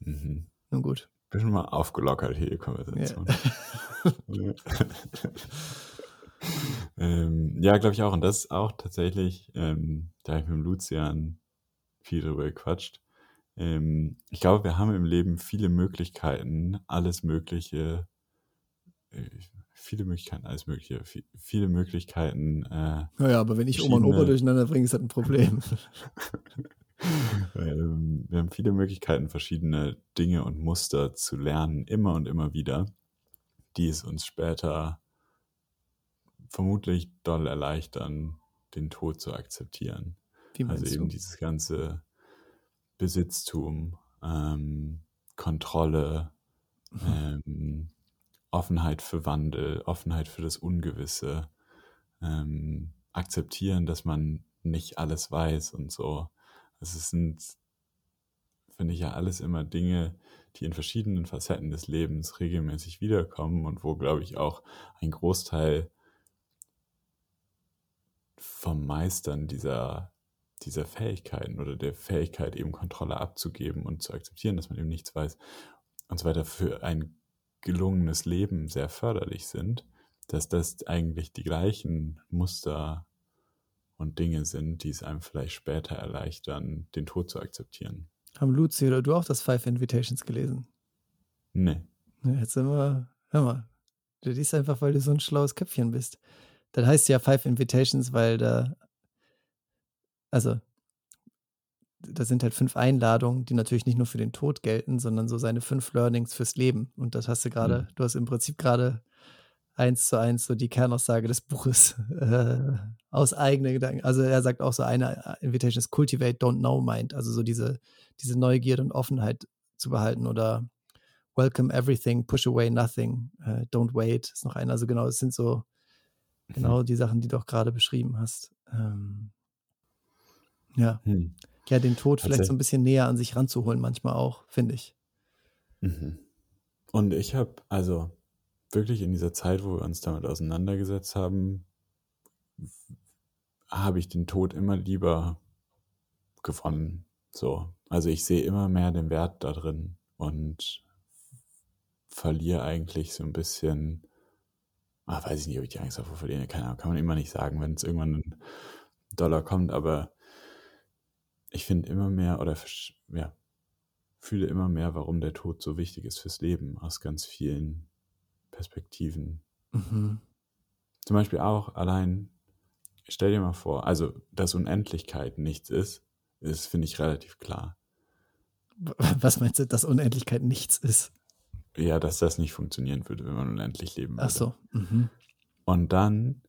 Mhm. Nun gut. Bisschen mal aufgelockert hier, die Konversation. Ja, ähm, ja glaube ich auch. Und das ist auch tatsächlich, ähm, da habe ich mit Lucian viel drüber gequatscht. Ähm, ich glaube, wir haben im Leben viele Möglichkeiten, alles Mögliche, äh, viele Möglichkeiten, alles Mögliche, viele Möglichkeiten. Äh, naja, aber wenn ich Oma und Opa durcheinander bringe, ist das ein Problem. Ähm, wir haben viele Möglichkeiten, verschiedene Dinge und Muster zu lernen, immer und immer wieder, die es uns später vermutlich doll erleichtern, den Tod zu akzeptieren. also eben du? dieses ganze Besitztum, ähm, Kontrolle, ähm, Offenheit für Wandel, Offenheit für das Ungewisse, ähm, akzeptieren, dass man nicht alles weiß und so. Also es sind, finde ich ja alles immer Dinge, die in verschiedenen Facetten des Lebens regelmäßig wiederkommen und wo, glaube ich, auch ein Großteil vom Meistern dieser dieser Fähigkeiten oder der Fähigkeit, eben Kontrolle abzugeben und zu akzeptieren, dass man eben nichts weiß und so weiter für ein gelungenes Leben sehr förderlich sind, dass das eigentlich die gleichen Muster und Dinge sind, die es einem vielleicht später erleichtern, den Tod zu akzeptieren. Haben Luzi oder du auch das Five Invitations gelesen? Nee. jetzt sind wir, hör mal, du liest einfach, weil du so ein schlaues Köpfchen bist. Das heißt ja Five Invitations, weil da also da sind halt fünf Einladungen, die natürlich nicht nur für den Tod gelten, sondern so seine fünf Learnings fürs Leben. Und das hast du gerade, mhm. du hast im Prinzip gerade eins zu eins so die Kernaussage des Buches äh, aus eigenen Gedanken. Also er sagt auch so eine äh, Invitation ist Cultivate, Don't Know Mind, also so diese, diese Neugierde und Offenheit zu behalten oder Welcome Everything, Push Away Nothing, uh, Don't Wait ist noch einer. Also genau, es sind so mhm. genau die Sachen, die du auch gerade beschrieben hast. Ähm, ja. Hm. Ja, den Tod vielleicht so ein bisschen näher an sich ranzuholen, manchmal auch, finde ich. Mhm. Und ich habe, also wirklich in dieser Zeit, wo wir uns damit auseinandergesetzt haben, habe ich den Tod immer lieber gewonnen. So. Also ich sehe immer mehr den Wert da drin und verliere eigentlich so ein bisschen, ach, weiß ich nicht, ob ich die Angst davor verliere, keine Ahnung, kann man immer nicht sagen, wenn es irgendwann ein Dollar kommt, aber ich finde immer mehr oder ja, fühle immer mehr, warum der Tod so wichtig ist fürs Leben aus ganz vielen Perspektiven. Mhm. Zum Beispiel auch allein, stell dir mal vor, also dass Unendlichkeit nichts ist, ist, finde ich, relativ klar. Was meinst du, dass Unendlichkeit nichts ist? Ja, dass das nicht funktionieren würde, wenn man unendlich leben würde. Ach so. Mhm. Und dann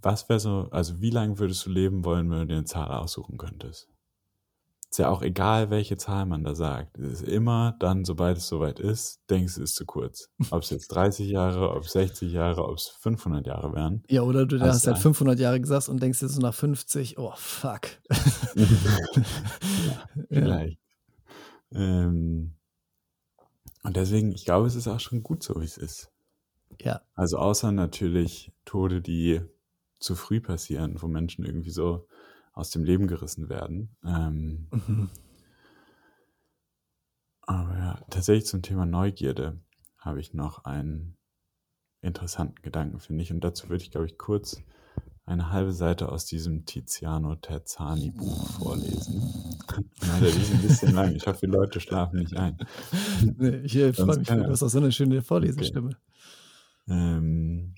was wäre so, also wie lange würdest du leben wollen, wenn du dir eine Zahl aussuchen könntest? Ist ja auch egal, welche Zahl man da sagt. Es ist immer dann, sobald es soweit ist, denkst du, es ist zu kurz. Ob es jetzt 30 Jahre, ob es 60 Jahre, ob es 500 Jahre wären. Ja, oder du hast halt 500 Jahre gesagt und denkst jetzt so nach 50, oh fuck. ja, vielleicht. Ja. Ähm, Und deswegen, ich glaube, es ist auch schon gut so, wie es ist. Ja. Also außer natürlich Tode, die zu früh passieren, wo Menschen irgendwie so aus dem Leben gerissen werden. Ähm, Mhm. aber ja, tatsächlich zum Thema Neugierde habe ich noch einen interessanten Gedanken, finde ich. Und dazu würde ich, glaube ich, kurz eine halbe Seite aus diesem Tiziano Terzani Buch vorlesen. Leider ist ein bisschen lang. Ich hoffe, die Leute schlafen nicht ein. Nee, ich äh, freue mich, du hast auch so eine schöne Vorlesestimme. Ähm,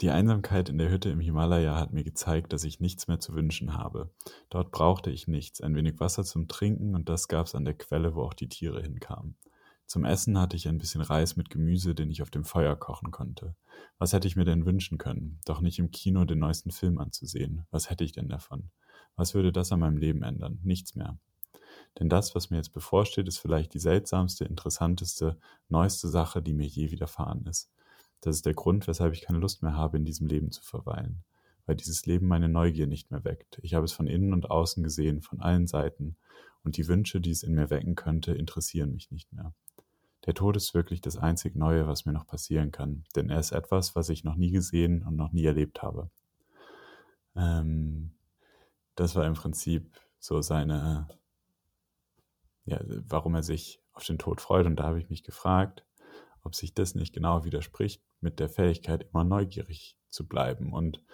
die Einsamkeit in der Hütte im Himalaya hat mir gezeigt, dass ich nichts mehr zu wünschen habe. Dort brauchte ich nichts, ein wenig Wasser zum Trinken und das gab's an der Quelle, wo auch die Tiere hinkamen. Zum Essen hatte ich ein bisschen Reis mit Gemüse, den ich auf dem Feuer kochen konnte. Was hätte ich mir denn wünschen können? Doch nicht im Kino den neuesten Film anzusehen. Was hätte ich denn davon? Was würde das an meinem Leben ändern? Nichts mehr. Denn das, was mir jetzt bevorsteht, ist vielleicht die seltsamste, interessanteste, neueste Sache, die mir je widerfahren ist. Das ist der Grund, weshalb ich keine Lust mehr habe, in diesem Leben zu verweilen. Weil dieses Leben meine Neugier nicht mehr weckt. Ich habe es von innen und außen gesehen, von allen Seiten. Und die Wünsche, die es in mir wecken könnte, interessieren mich nicht mehr. Der Tod ist wirklich das einzig Neue, was mir noch passieren kann. Denn er ist etwas, was ich noch nie gesehen und noch nie erlebt habe. Ähm, das war im Prinzip so seine, ja, warum er sich auf den Tod freut. Und da habe ich mich gefragt, ob sich das nicht genau widerspricht mit der Fähigkeit, immer neugierig zu bleiben. Und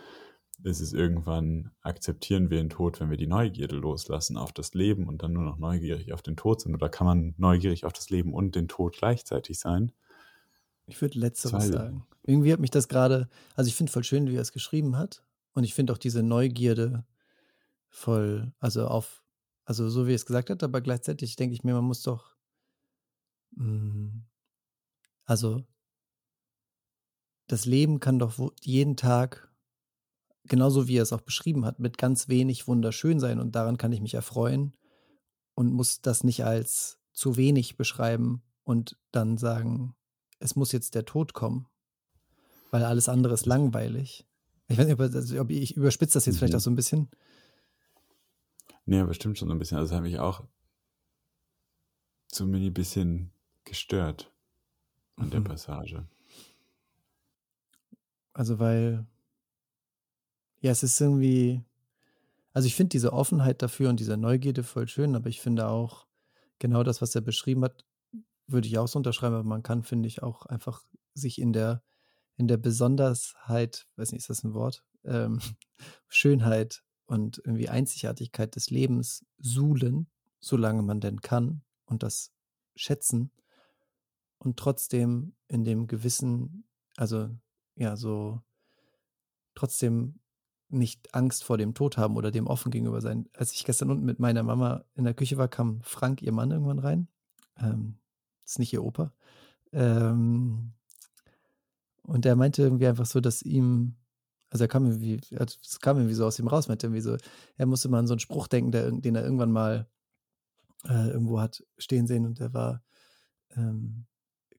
es ist irgendwann, akzeptieren wir den Tod, wenn wir die Neugierde loslassen auf das Leben und dann nur noch neugierig auf den Tod sind? Oder kann man neugierig auf das Leben und den Tod gleichzeitig sein? Ich würde letzteres Zwei- sagen. Irgendwie hat mich das gerade, also ich finde voll schön, wie er es geschrieben hat. Und ich finde auch diese Neugierde voll, also auf, also so wie er es gesagt hat, aber gleichzeitig denke ich mir, man muss doch, mh, also das Leben kann doch jeden Tag, genauso wie er es auch beschrieben hat, mit ganz wenig wunderschön sein und daran kann ich mich erfreuen und muss das nicht als zu wenig beschreiben und dann sagen, es muss jetzt der Tod kommen, weil alles andere ist langweilig. Ich weiß nicht, ob, also, ich überspitze das jetzt vielleicht Mhm. auch so ein bisschen. Nee, aber stimmt schon so ein bisschen. Also das hat mich auch so ein bisschen gestört an der Mhm. Passage. Also, weil, ja, es ist irgendwie, also ich finde diese Offenheit dafür und diese Neugierde voll schön, aber ich finde auch genau das, was er beschrieben hat, würde ich auch so unterschreiben, aber man kann, finde ich, auch einfach sich in der, in der Besonderheit, weiß nicht, ist das ein Wort, ähm, Schönheit und irgendwie Einzigartigkeit des Lebens suhlen, solange man denn kann und das schätzen und trotzdem in dem gewissen, also ja, so trotzdem nicht Angst vor dem Tod haben oder dem offen gegenüber sein. Als ich gestern unten mit meiner Mama in der Küche war, kam Frank, ihr Mann, irgendwann rein. Ähm, ist nicht ihr Opa. Ähm, und er meinte irgendwie einfach so, dass ihm, also er kam irgendwie, es kam irgendwie so aus ihm raus, meinte irgendwie so, er musste mal an so einen Spruch denken, der, den er irgendwann mal äh, irgendwo hat stehen sehen und der war, ähm,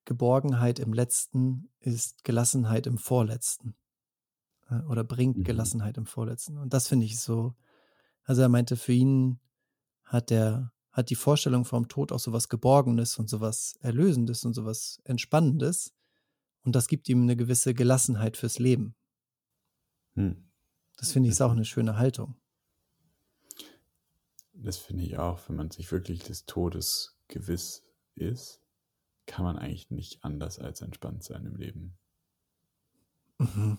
Geborgenheit im Letzten ist Gelassenheit im Vorletzten. Äh, Oder bringt Mhm. Gelassenheit im Vorletzten. Und das finde ich so. Also er meinte, für ihn hat der, hat die Vorstellung vom Tod auch sowas Geborgenes und sowas Erlösendes und sowas Entspannendes. Und das gibt ihm eine gewisse Gelassenheit fürs Leben. Hm. Das finde ich ist auch eine schöne Haltung. Das finde ich auch, wenn man sich wirklich des Todes gewiss ist, kann man eigentlich nicht anders als entspannt sein im Leben. Mhm.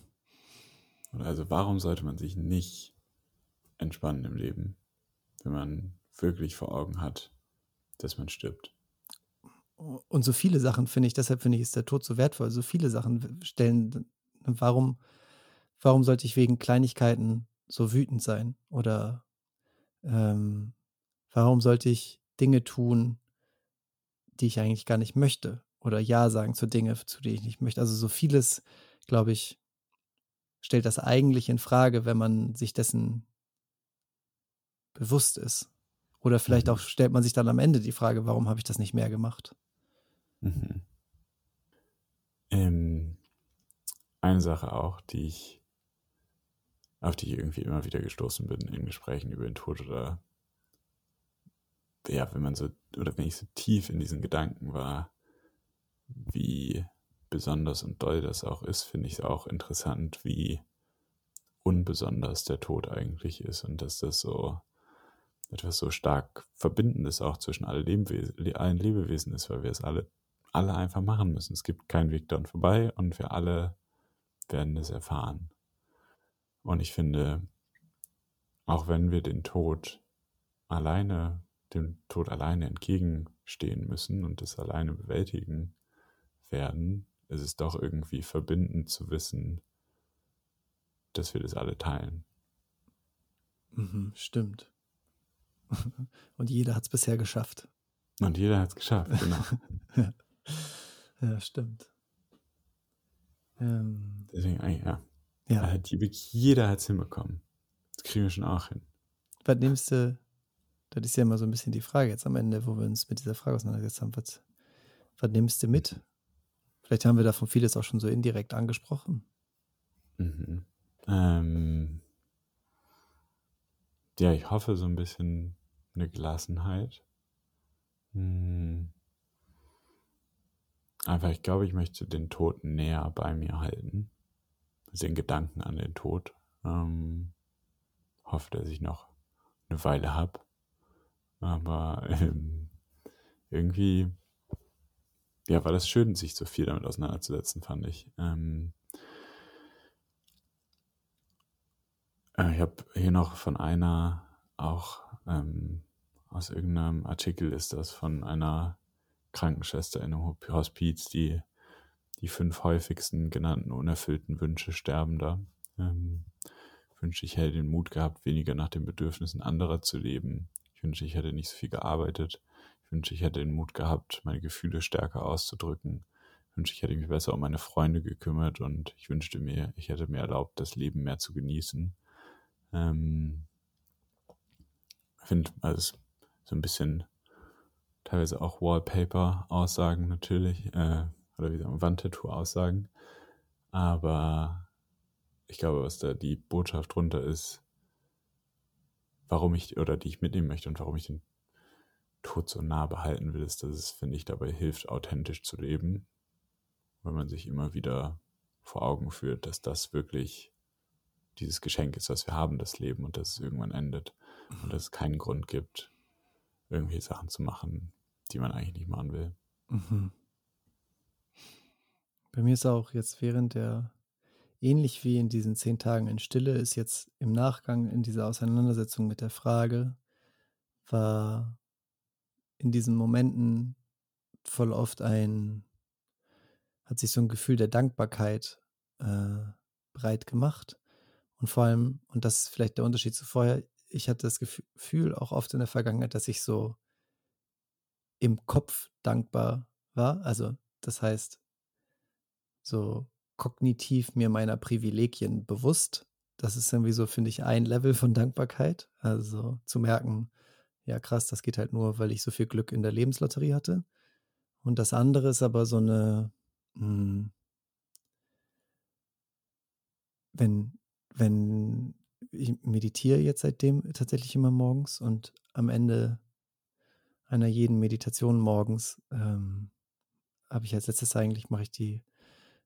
Oder also warum sollte man sich nicht entspannen im Leben, wenn man wirklich vor Augen hat, dass man stirbt? Und so viele Sachen finde ich, deshalb finde ich, ist der Tod so wertvoll. So viele Sachen stellen, warum, warum sollte ich wegen Kleinigkeiten so wütend sein? Oder ähm, warum sollte ich Dinge tun, die ich eigentlich gar nicht möchte? Oder Ja sagen zu Dingen, zu denen ich nicht möchte. Also so vieles, glaube ich, stellt das eigentlich in Frage, wenn man sich dessen bewusst ist. Oder vielleicht Mhm. auch stellt man sich dann am Ende die Frage, warum habe ich das nicht mehr gemacht? Mhm. Ähm, eine Sache auch, die ich, auf die ich irgendwie immer wieder gestoßen bin in Gesprächen über den Tod oder ja, wenn man so, oder wenn ich so tief in diesen Gedanken war, wie besonders und doll das auch ist, finde ich es auch interessant, wie unbesonders der Tod eigentlich ist und dass das so etwas so stark Verbindendes auch zwischen allen Lebewesen, allen Lebewesen ist, weil wir es alle, alle einfach machen müssen. Es gibt keinen Weg dran vorbei und wir alle werden es erfahren. Und ich finde, auch wenn wir den Tod alleine, dem Tod alleine entgegenstehen müssen und es alleine bewältigen werden, ist es doch irgendwie verbindend zu wissen, dass wir das alle teilen. Mhm, stimmt. Und jeder hat es bisher geschafft. Und jeder hat es geschafft, genau. ja. ja, stimmt. Ähm, Deswegen, ja. ja. Hat jeder hat es hinbekommen. Das kriegen wir schon auch hin. Was nimmst du, das ist ja immer so ein bisschen die Frage jetzt am Ende, wo wir uns mit dieser Frage auseinandergesetzt haben, was, was nimmst du mit? Vielleicht haben wir davon vieles auch schon so indirekt angesprochen. Mhm. Ähm, ja, ich hoffe so ein bisschen eine Gelassenheit. Hm. Einfach, ich glaube, ich möchte den Tod näher bei mir halten. Also den Gedanken an den Tod. Ähm, hoffe, dass ich noch eine Weile habe. Aber ähm, irgendwie, ja, war das schön, sich so viel damit auseinanderzusetzen, fand ich. Ähm, äh, ich habe hier noch von einer auch ähm, aus irgendeinem Artikel ist das von einer Krankenschwester in einem Hospiz, die die fünf häufigsten genannten unerfüllten Wünsche Sterbender. Ähm, wünsche, ich hätte den Mut gehabt, weniger nach den Bedürfnissen anderer zu leben. Ich wünsche, ich hätte nicht so viel gearbeitet. Ich wünsche, ich hätte den Mut gehabt, meine Gefühle stärker auszudrücken. Ich wünsche, ich hätte mich besser um meine Freunde gekümmert und ich wünschte mir, ich hätte mir erlaubt, das Leben mehr zu genießen. Ähm, finde, also so ein bisschen teilweise auch Wallpaper-Aussagen natürlich, äh, oder wie sagen Wandtattoo-Aussagen. Aber ich glaube, was da die Botschaft drunter ist, warum ich, oder die ich mitnehmen möchte und warum ich den Tod so nah behalten will, ist, dass es, finde ich, dabei hilft, authentisch zu leben, weil man sich immer wieder vor Augen führt, dass das wirklich dieses Geschenk ist, was wir haben, das Leben und dass es irgendwann endet und dass es keinen Grund gibt, irgendwie Sachen zu machen, die man eigentlich nicht machen will. Mhm. Bei mir ist auch jetzt während der, ähnlich wie in diesen zehn Tagen in Stille, ist jetzt im Nachgang in dieser Auseinandersetzung mit der Frage, war in diesen Momenten voll oft ein, hat sich so ein Gefühl der Dankbarkeit äh, breit gemacht. Und vor allem, und das ist vielleicht der Unterschied zu vorher, ich hatte das Gefühl auch oft in der Vergangenheit, dass ich so im Kopf dankbar war. Also das heißt, so kognitiv mir meiner Privilegien bewusst. Das ist irgendwie so, finde ich, ein Level von Dankbarkeit. Also zu merken, ja krass, das geht halt nur, weil ich so viel Glück in der Lebenslotterie hatte. Und das andere ist aber so eine, mh, hm, wenn, wenn ich meditiere jetzt seitdem tatsächlich immer morgens und am Ende einer jeden Meditation morgens ähm, habe ich als letztes eigentlich, mache ich die,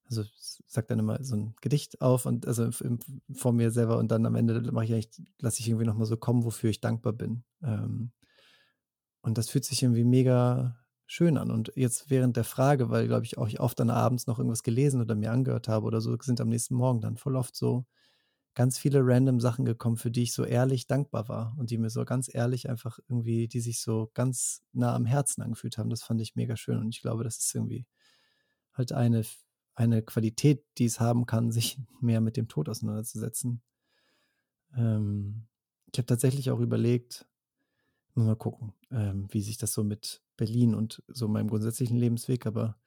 also sag dann immer so ein Gedicht auf und also im, vor mir selber und dann am Ende mache ich lasse ich irgendwie nochmal so kommen, wofür ich dankbar bin. Ähm, und das fühlt sich irgendwie mega schön an. Und jetzt während der Frage, weil, glaube ich, auch ich oft dann abends noch irgendwas gelesen oder mir angehört habe oder so, sind am nächsten Morgen dann voll oft so ganz viele random Sachen gekommen, für die ich so ehrlich dankbar war und die mir so ganz ehrlich einfach irgendwie, die sich so ganz nah am Herzen angefühlt haben. Das fand ich mega schön und ich glaube, das ist irgendwie halt eine, eine Qualität, die es haben kann, sich mehr mit dem Tod auseinanderzusetzen. Ähm, ich habe tatsächlich auch überlegt, mal gucken, ähm, wie sich das so mit Berlin und so meinem grundsätzlichen Lebensweg, aber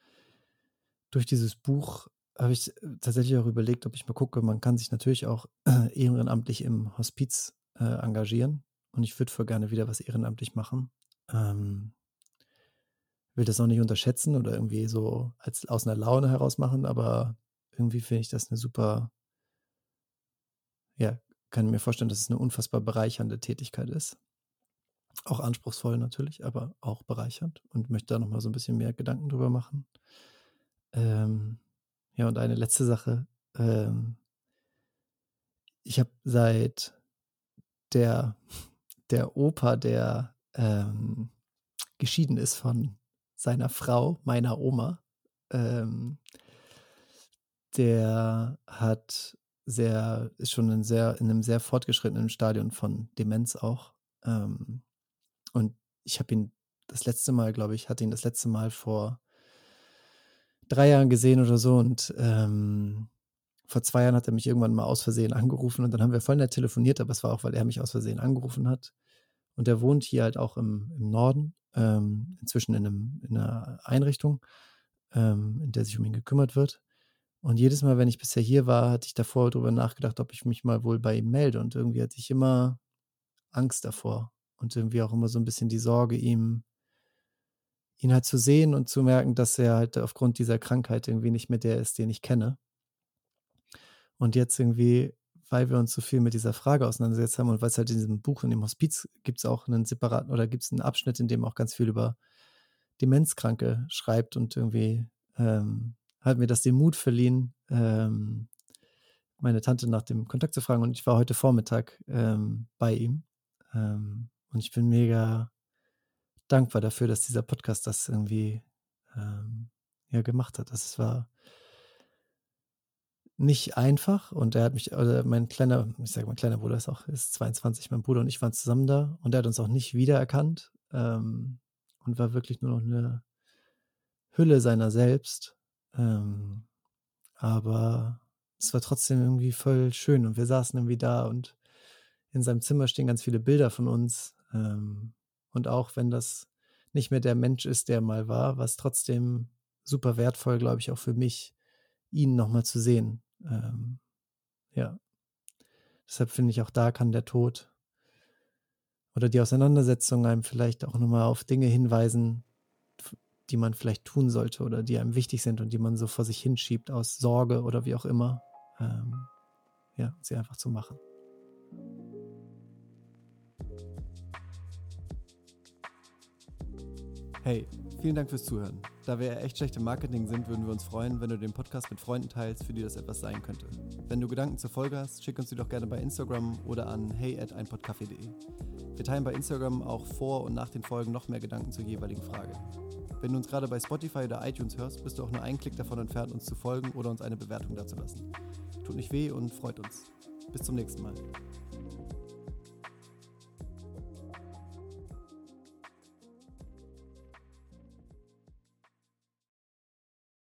durch dieses Buch habe ich tatsächlich auch überlegt, ob ich mal gucke, man kann sich natürlich auch ehrenamtlich im Hospiz äh, engagieren. Und ich würde voll gerne wieder was ehrenamtlich machen. Ähm, will das auch nicht unterschätzen oder irgendwie so als aus einer Laune heraus machen, aber irgendwie finde ich das eine super, ja, kann mir vorstellen, dass es eine unfassbar bereichernde Tätigkeit ist. Auch anspruchsvoll natürlich, aber auch bereichernd und möchte da nochmal so ein bisschen mehr Gedanken drüber machen. Ähm, ja, und eine letzte Sache. Ähm, ich habe seit der, der Opa, der ähm, geschieden ist von seiner Frau, meiner Oma, ähm, der hat sehr, ist schon in, sehr, in einem sehr fortgeschrittenen Stadion von Demenz auch. Ähm, und ich habe ihn das letzte Mal, glaube ich, hatte ihn das letzte Mal vor drei Jahren gesehen oder so und ähm, vor zwei Jahren hat er mich irgendwann mal aus Versehen angerufen und dann haben wir voll nett telefoniert, aber es war auch, weil er mich aus Versehen angerufen hat. Und er wohnt hier halt auch im, im Norden, ähm, inzwischen in, einem, in einer Einrichtung, ähm, in der sich um ihn gekümmert wird. Und jedes Mal, wenn ich bisher hier war, hatte ich davor darüber nachgedacht, ob ich mich mal wohl bei ihm melde. Und irgendwie hatte ich immer Angst davor und irgendwie auch immer so ein bisschen die Sorge, ihm ihn halt zu sehen und zu merken, dass er halt aufgrund dieser Krankheit irgendwie nicht mehr der ist, den ich kenne. Und jetzt irgendwie, weil wir uns so viel mit dieser Frage auseinandergesetzt haben und weil es halt in diesem Buch, in dem Hospiz, gibt es auch einen separaten oder gibt es einen Abschnitt, in dem auch ganz viel über Demenzkranke schreibt und irgendwie ähm, hat mir das den Mut verliehen, ähm, meine Tante nach dem Kontakt zu fragen. Und ich war heute Vormittag ähm, bei ihm. Ähm, und ich bin mega dankbar dafür, dass dieser Podcast das irgendwie ähm, ja, gemacht hat. Das war nicht einfach und er hat mich, oder mein kleiner, ich sage mein kleiner Bruder ist auch, ist 22, mein Bruder und ich waren zusammen da und er hat uns auch nicht wiedererkannt ähm, und war wirklich nur noch eine Hülle seiner selbst. Ähm, aber es war trotzdem irgendwie voll schön und wir saßen irgendwie da und in seinem Zimmer stehen ganz viele Bilder von uns. Ähm, und auch wenn das nicht mehr der Mensch ist, der mal war, war es trotzdem super wertvoll, glaube ich, auch für mich, ihn nochmal zu sehen. Ähm, ja. Deshalb finde ich auch da kann der Tod oder die Auseinandersetzung einem vielleicht auch nochmal auf Dinge hinweisen, die man vielleicht tun sollte oder die einem wichtig sind und die man so vor sich hinschiebt aus Sorge oder wie auch immer. Ähm, ja, sie einfach zu machen. Hey, vielen Dank fürs Zuhören. Da wir echt schlecht im Marketing sind, würden wir uns freuen, wenn du den Podcast mit Freunden teilst, für die das etwas sein könnte. Wenn du Gedanken zur Folge hast, schick uns die doch gerne bei Instagram oder an hey at einpodcafé.de. Wir teilen bei Instagram auch vor und nach den Folgen noch mehr Gedanken zur jeweiligen Frage. Wenn du uns gerade bei Spotify oder iTunes hörst, bist du auch nur einen Klick davon entfernt, uns zu folgen oder uns eine Bewertung dazulassen. Tut nicht weh und freut uns. Bis zum nächsten Mal.